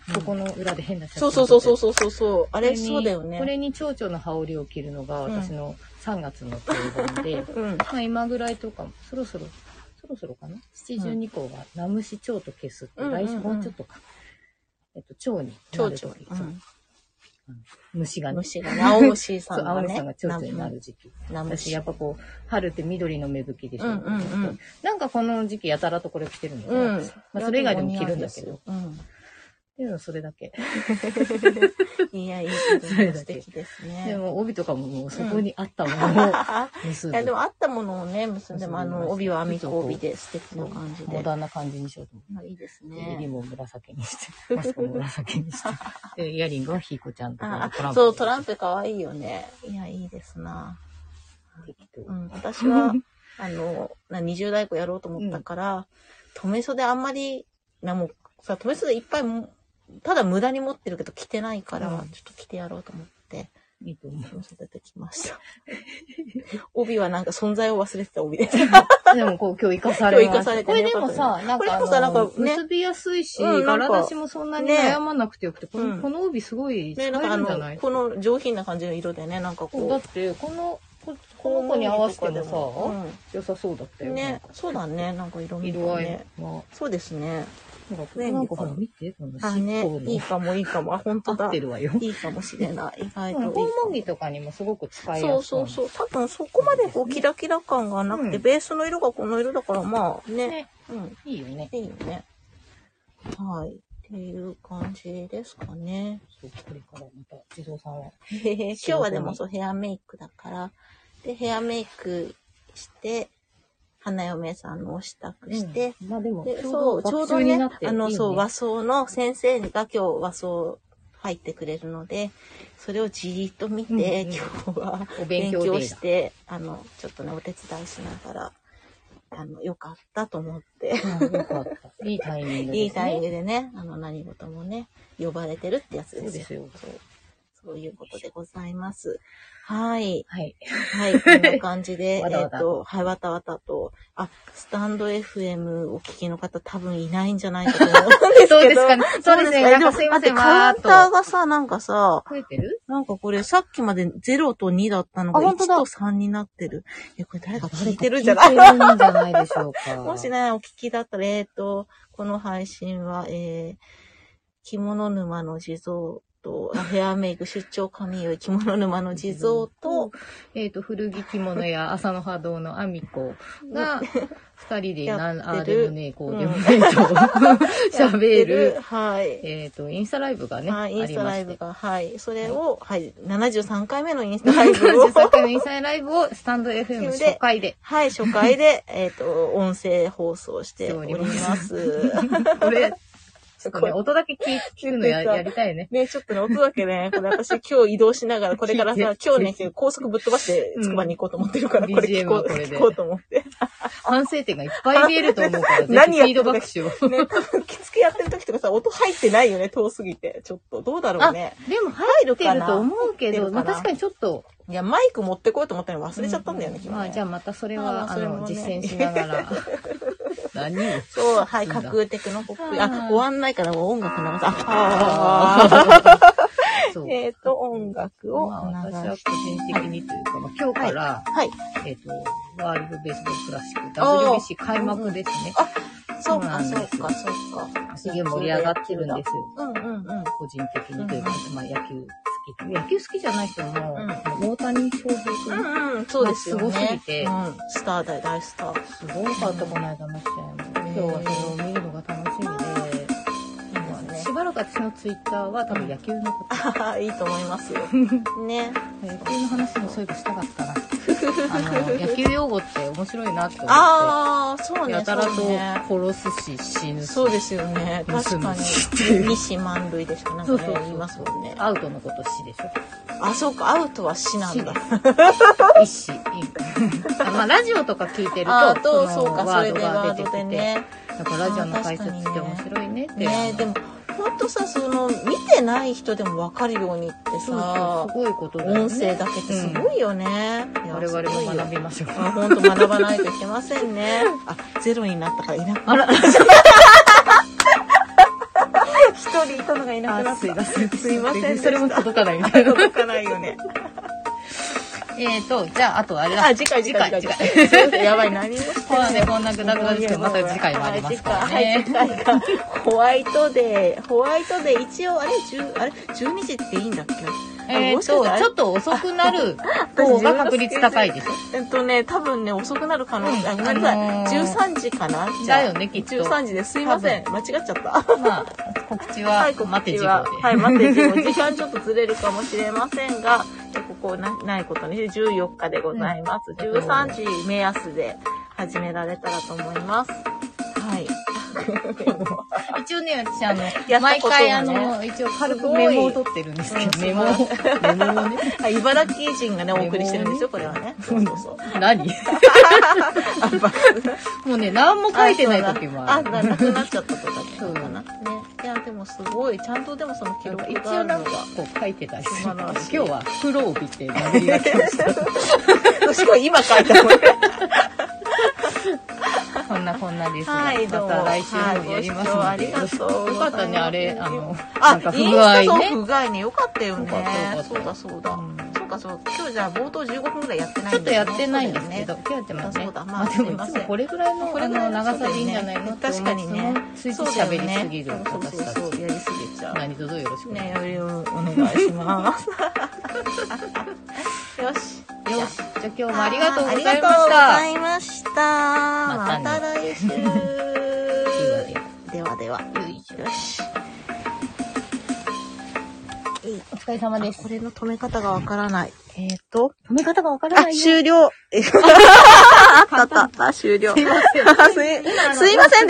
うん、ここの裏で変な写真そうそうそうそうう。そうそう。あれ、そうだよね。これに蝶々の羽織を着るのが私の3月の定番で、うん。まあ今ぐらいとか、そろそろ、そろそろかな？七十二項が、ナムシ蝶と消すって、来週もうちょっとか。えっと、蝶にな蝶る時々。うん。虫がね。虫がね、青虫さん青がね。虫さんが蝶々になる時期。私。やっぱこう、春って緑の芽吹きでしょ。なんかこの時期やたらとこれ着てるんだよね。あそれ以外でも着るんだけど。うん。っていうのそれだけ。いや、いい素敵ですでね。も帯とかももうそこにあったものを 結ぶ。いや、でもあったものをね、結んでも、あの、帯は編み子帯で素敵な感じで。モダンな感じにしようと思って。まあいいですね。襟も紫にして、マスクも紫にして。で、イヤリングはひいこちゃんとかトランプ。そう、トランプかわいいよね。いや、いいですな。うん、私は、あの、な20代子やろうと思ったから、留め袖あんまり、な、もう、さ、留め袖いっぱいも、ただ無駄に持ってるけど着てないから、うんちょっと着てやろうと思って、いいと思う。留め袖できました。帯はなんか存在を忘れてた帯で。でもこう今日生かされます。されてこれでねこれかあでもさなんかの、ね結びやすいし、うんなんか柄出しもそんなにね悩まなくてよくて、こうんのこの帯すごい使えね、なんか？あるんじゃないの、この上品な感じの色でね、なんかそうだっこて、この、こう、この子に合わせてもさ、も良さそうだったようん、ね、そうだね、なんか色味色合い。そうですね。なんか、便利なんかほら見て、このあ、尻ね、尾の。いいかもいいかも。あ、本当だ合っ。てるわよ。いいかもしれない。意外といいか訪も。問着とかにもすごく使いやすそうそうそう。多分そこまでこうキラキラ感がなくて、うんベースの色がこの色だから、まあね。ね、うん。いいよね。いいよね。はい。っていう感じですかね。そう、これからまた、地蔵さんは。今日はでもそうヘアメイクだから。で、ヘアメイクして、花嫁さんのお支度して、うんまあでも、で、ちょそうちょうどねあの、そう、和装の先生が今日和装入ってくれるので、それをじーっと見て、うんうん今日はお勉強して、あの、ちょっとね、お手伝いしながら、あの、よかったと思って。いいタイミングですね。いいタイミングでね、あの、何事もね、呼ばれてるってやつですよ。そうですよ。そういうことでございます。はい。はい。はい、こんな感じで、わたわたえっと、はい、わたわたと、あ、スタンド FM お聞きの方多分いないんじゃないかと思うんですけど。そうですかね そうですねえなんかすいませんカウンタわーがさ、なんかさ、増えてる？なんかこれさっきまで0と2だったのが1あ本当だと3になってる。え、これ誰か聞いてるんじゃない？聞いてるんじゃないでしょうか？もしね、お聞きだったら、えっ、と、この配信は、えー、着物沼の地蔵と、あヘアメイク出張髪よ着物沼の地蔵と、えっ、と、古着着物や 朝の波動のアミコが、二人でなん、やあってるあでもねえ、こうでもねえと、喋る。はい。えっと、インスタライブがね、はい、インスタライブあが、はい。それを、はい、73回目のインスタライブを、73回のインスタライブをスタンド FM 初回で。はい、初回で、えっ、と、音声放送しております。これ、音だけ聞聞くのや やりたいね。ね、ちょっとね、音だけね、これ私今日移動しながら、これからさ、今日ね、高速ぶっ飛ばして、つくばに行こうと思ってるから、うんこれ聞こう、聞こうと思って。反省点がいっぱい見えると思うから、何やってるィードバックしよう。ね、多分、着付けやってる時とかさ、音入ってないよね、遠すぎて。ちょっと、どうだろうね。でも入るってると思うけど、まあ確かにちょっと、いや、マイク持ってこようと思ったのに忘れちゃったんだよね、うん今日ね。まあじゃあまたそれまは、ああそれもねの、実践しながら。何をそう、はい、架空テクノポップ。あ終わんないから音楽流す。ああそうー。。えっと、音楽をまあ、流私はし個人的にというか、まあ、今日から、はい。えっ、と、ワールドベースボールクラシック、WBC 開幕ですね。あそうか、そうか、そうか。すげえ盛り上がってるんですよ。うんうんうん。個人的にというか、まあ野球好き。野球好きじゃない人も、うん大谷翔平う君、んうん、そうですよね。まあすごすぎてうん、スターだよ、大スター。すごかった、この間の試合も。今日はそれを見るのが楽しみで、ねしばらく私のツイッターは多分野球のこと。いいと思いますよ。ね。野球の話もそういえばしたかったな。あの、野球用語って面白いなって思って。ああ、そうね。やたらと殺すし死ぬし。そうですよね。確かに。西満塁でしかなんかねそうそうそう言いますもんね。アウトのこと死でしょ。あ、そうか、アウトは死なんだ。一死。まあ、ラジオとか聞いてると、あそうか、それワードでワードが出てきて、でね。だからラジオの解説って面白いねって。ねでも、ほんとさ、その、見てない人でもわかるようにってさ、すごいことだよね。音声だけってすごいよね。いや我々も学びびましょう。あ、ほんと学ばないといけませんね。あ、ゼロになったからいなくなあった。ら、一人いたのがいなくなった。すいません。それも届かないみたいな。届かないよね。えーと、じゃあ、あとあれだ。あ、次回、次回、次次回やばい、何もしてこ。ね、こんなグダグダですけど、また次回もありますからはい、ね。次回が、ホワイトデー。ホワイトデー、一応、あれ、10、あれ、12時っていいんだっけ？えーと、ちょっと遅くなる 方が確率高いでしょ。えっとね、多分ね、遅くなる可能性、あ、ごめんあなさい。のー13時かな？じゃあだよね、きっと。13時ですいません。間違っちゃった。まあ、告知ははい、告待て知は。はい、待て事故。時間ちょっとずれるかもしれませんが、ここなないことにして14日でございます。うん13時目安で始められたらと思います。はい。一応ね、私あの、毎回あの、一応軽くメモを取ってるんですけど、うんメモを、メモをね。あ茨城人がね、お送りしてるんですよ、これはね。そうそうそう。何？もうね、何も書いてない時もああ、る。ななくなっちゃったとかそうかな。ね。いや、でもすごい、ちゃんとでもその記録一があるのが応なんか。こう書いてたりする今日は風呂帯って名りが来ました。今書いたもんね。こんなこんなですが、はい、どうも。また来週もやりますので、はい。よかったね、あれ、あの、あ、なんか不具合ね。不具合ね。よかったよねよかったそうだそうだ。うんかそう。今日じゃあ冒頭15分ぐらいやってないちょっとやってないんですけど、そう今日やってますね。そうだまあまあでもいつもこれぐらいのあの長さでいいんじゃないのって思う確かにね喋りすぎるそう私たち。そうそう、やりすぎちゃう。何卒よろしくお願いしね、よりお願いします。よし。よし、じゃあ今日もありがとうございまありがとうごした。ざいました。ままたねた来週。ではでは。よいしお疲れ様ですこ。れの止め方がわからない。えっ、ー、と。止め方がわからあ、ないよ。終了。あったあった終了。すいません。すいません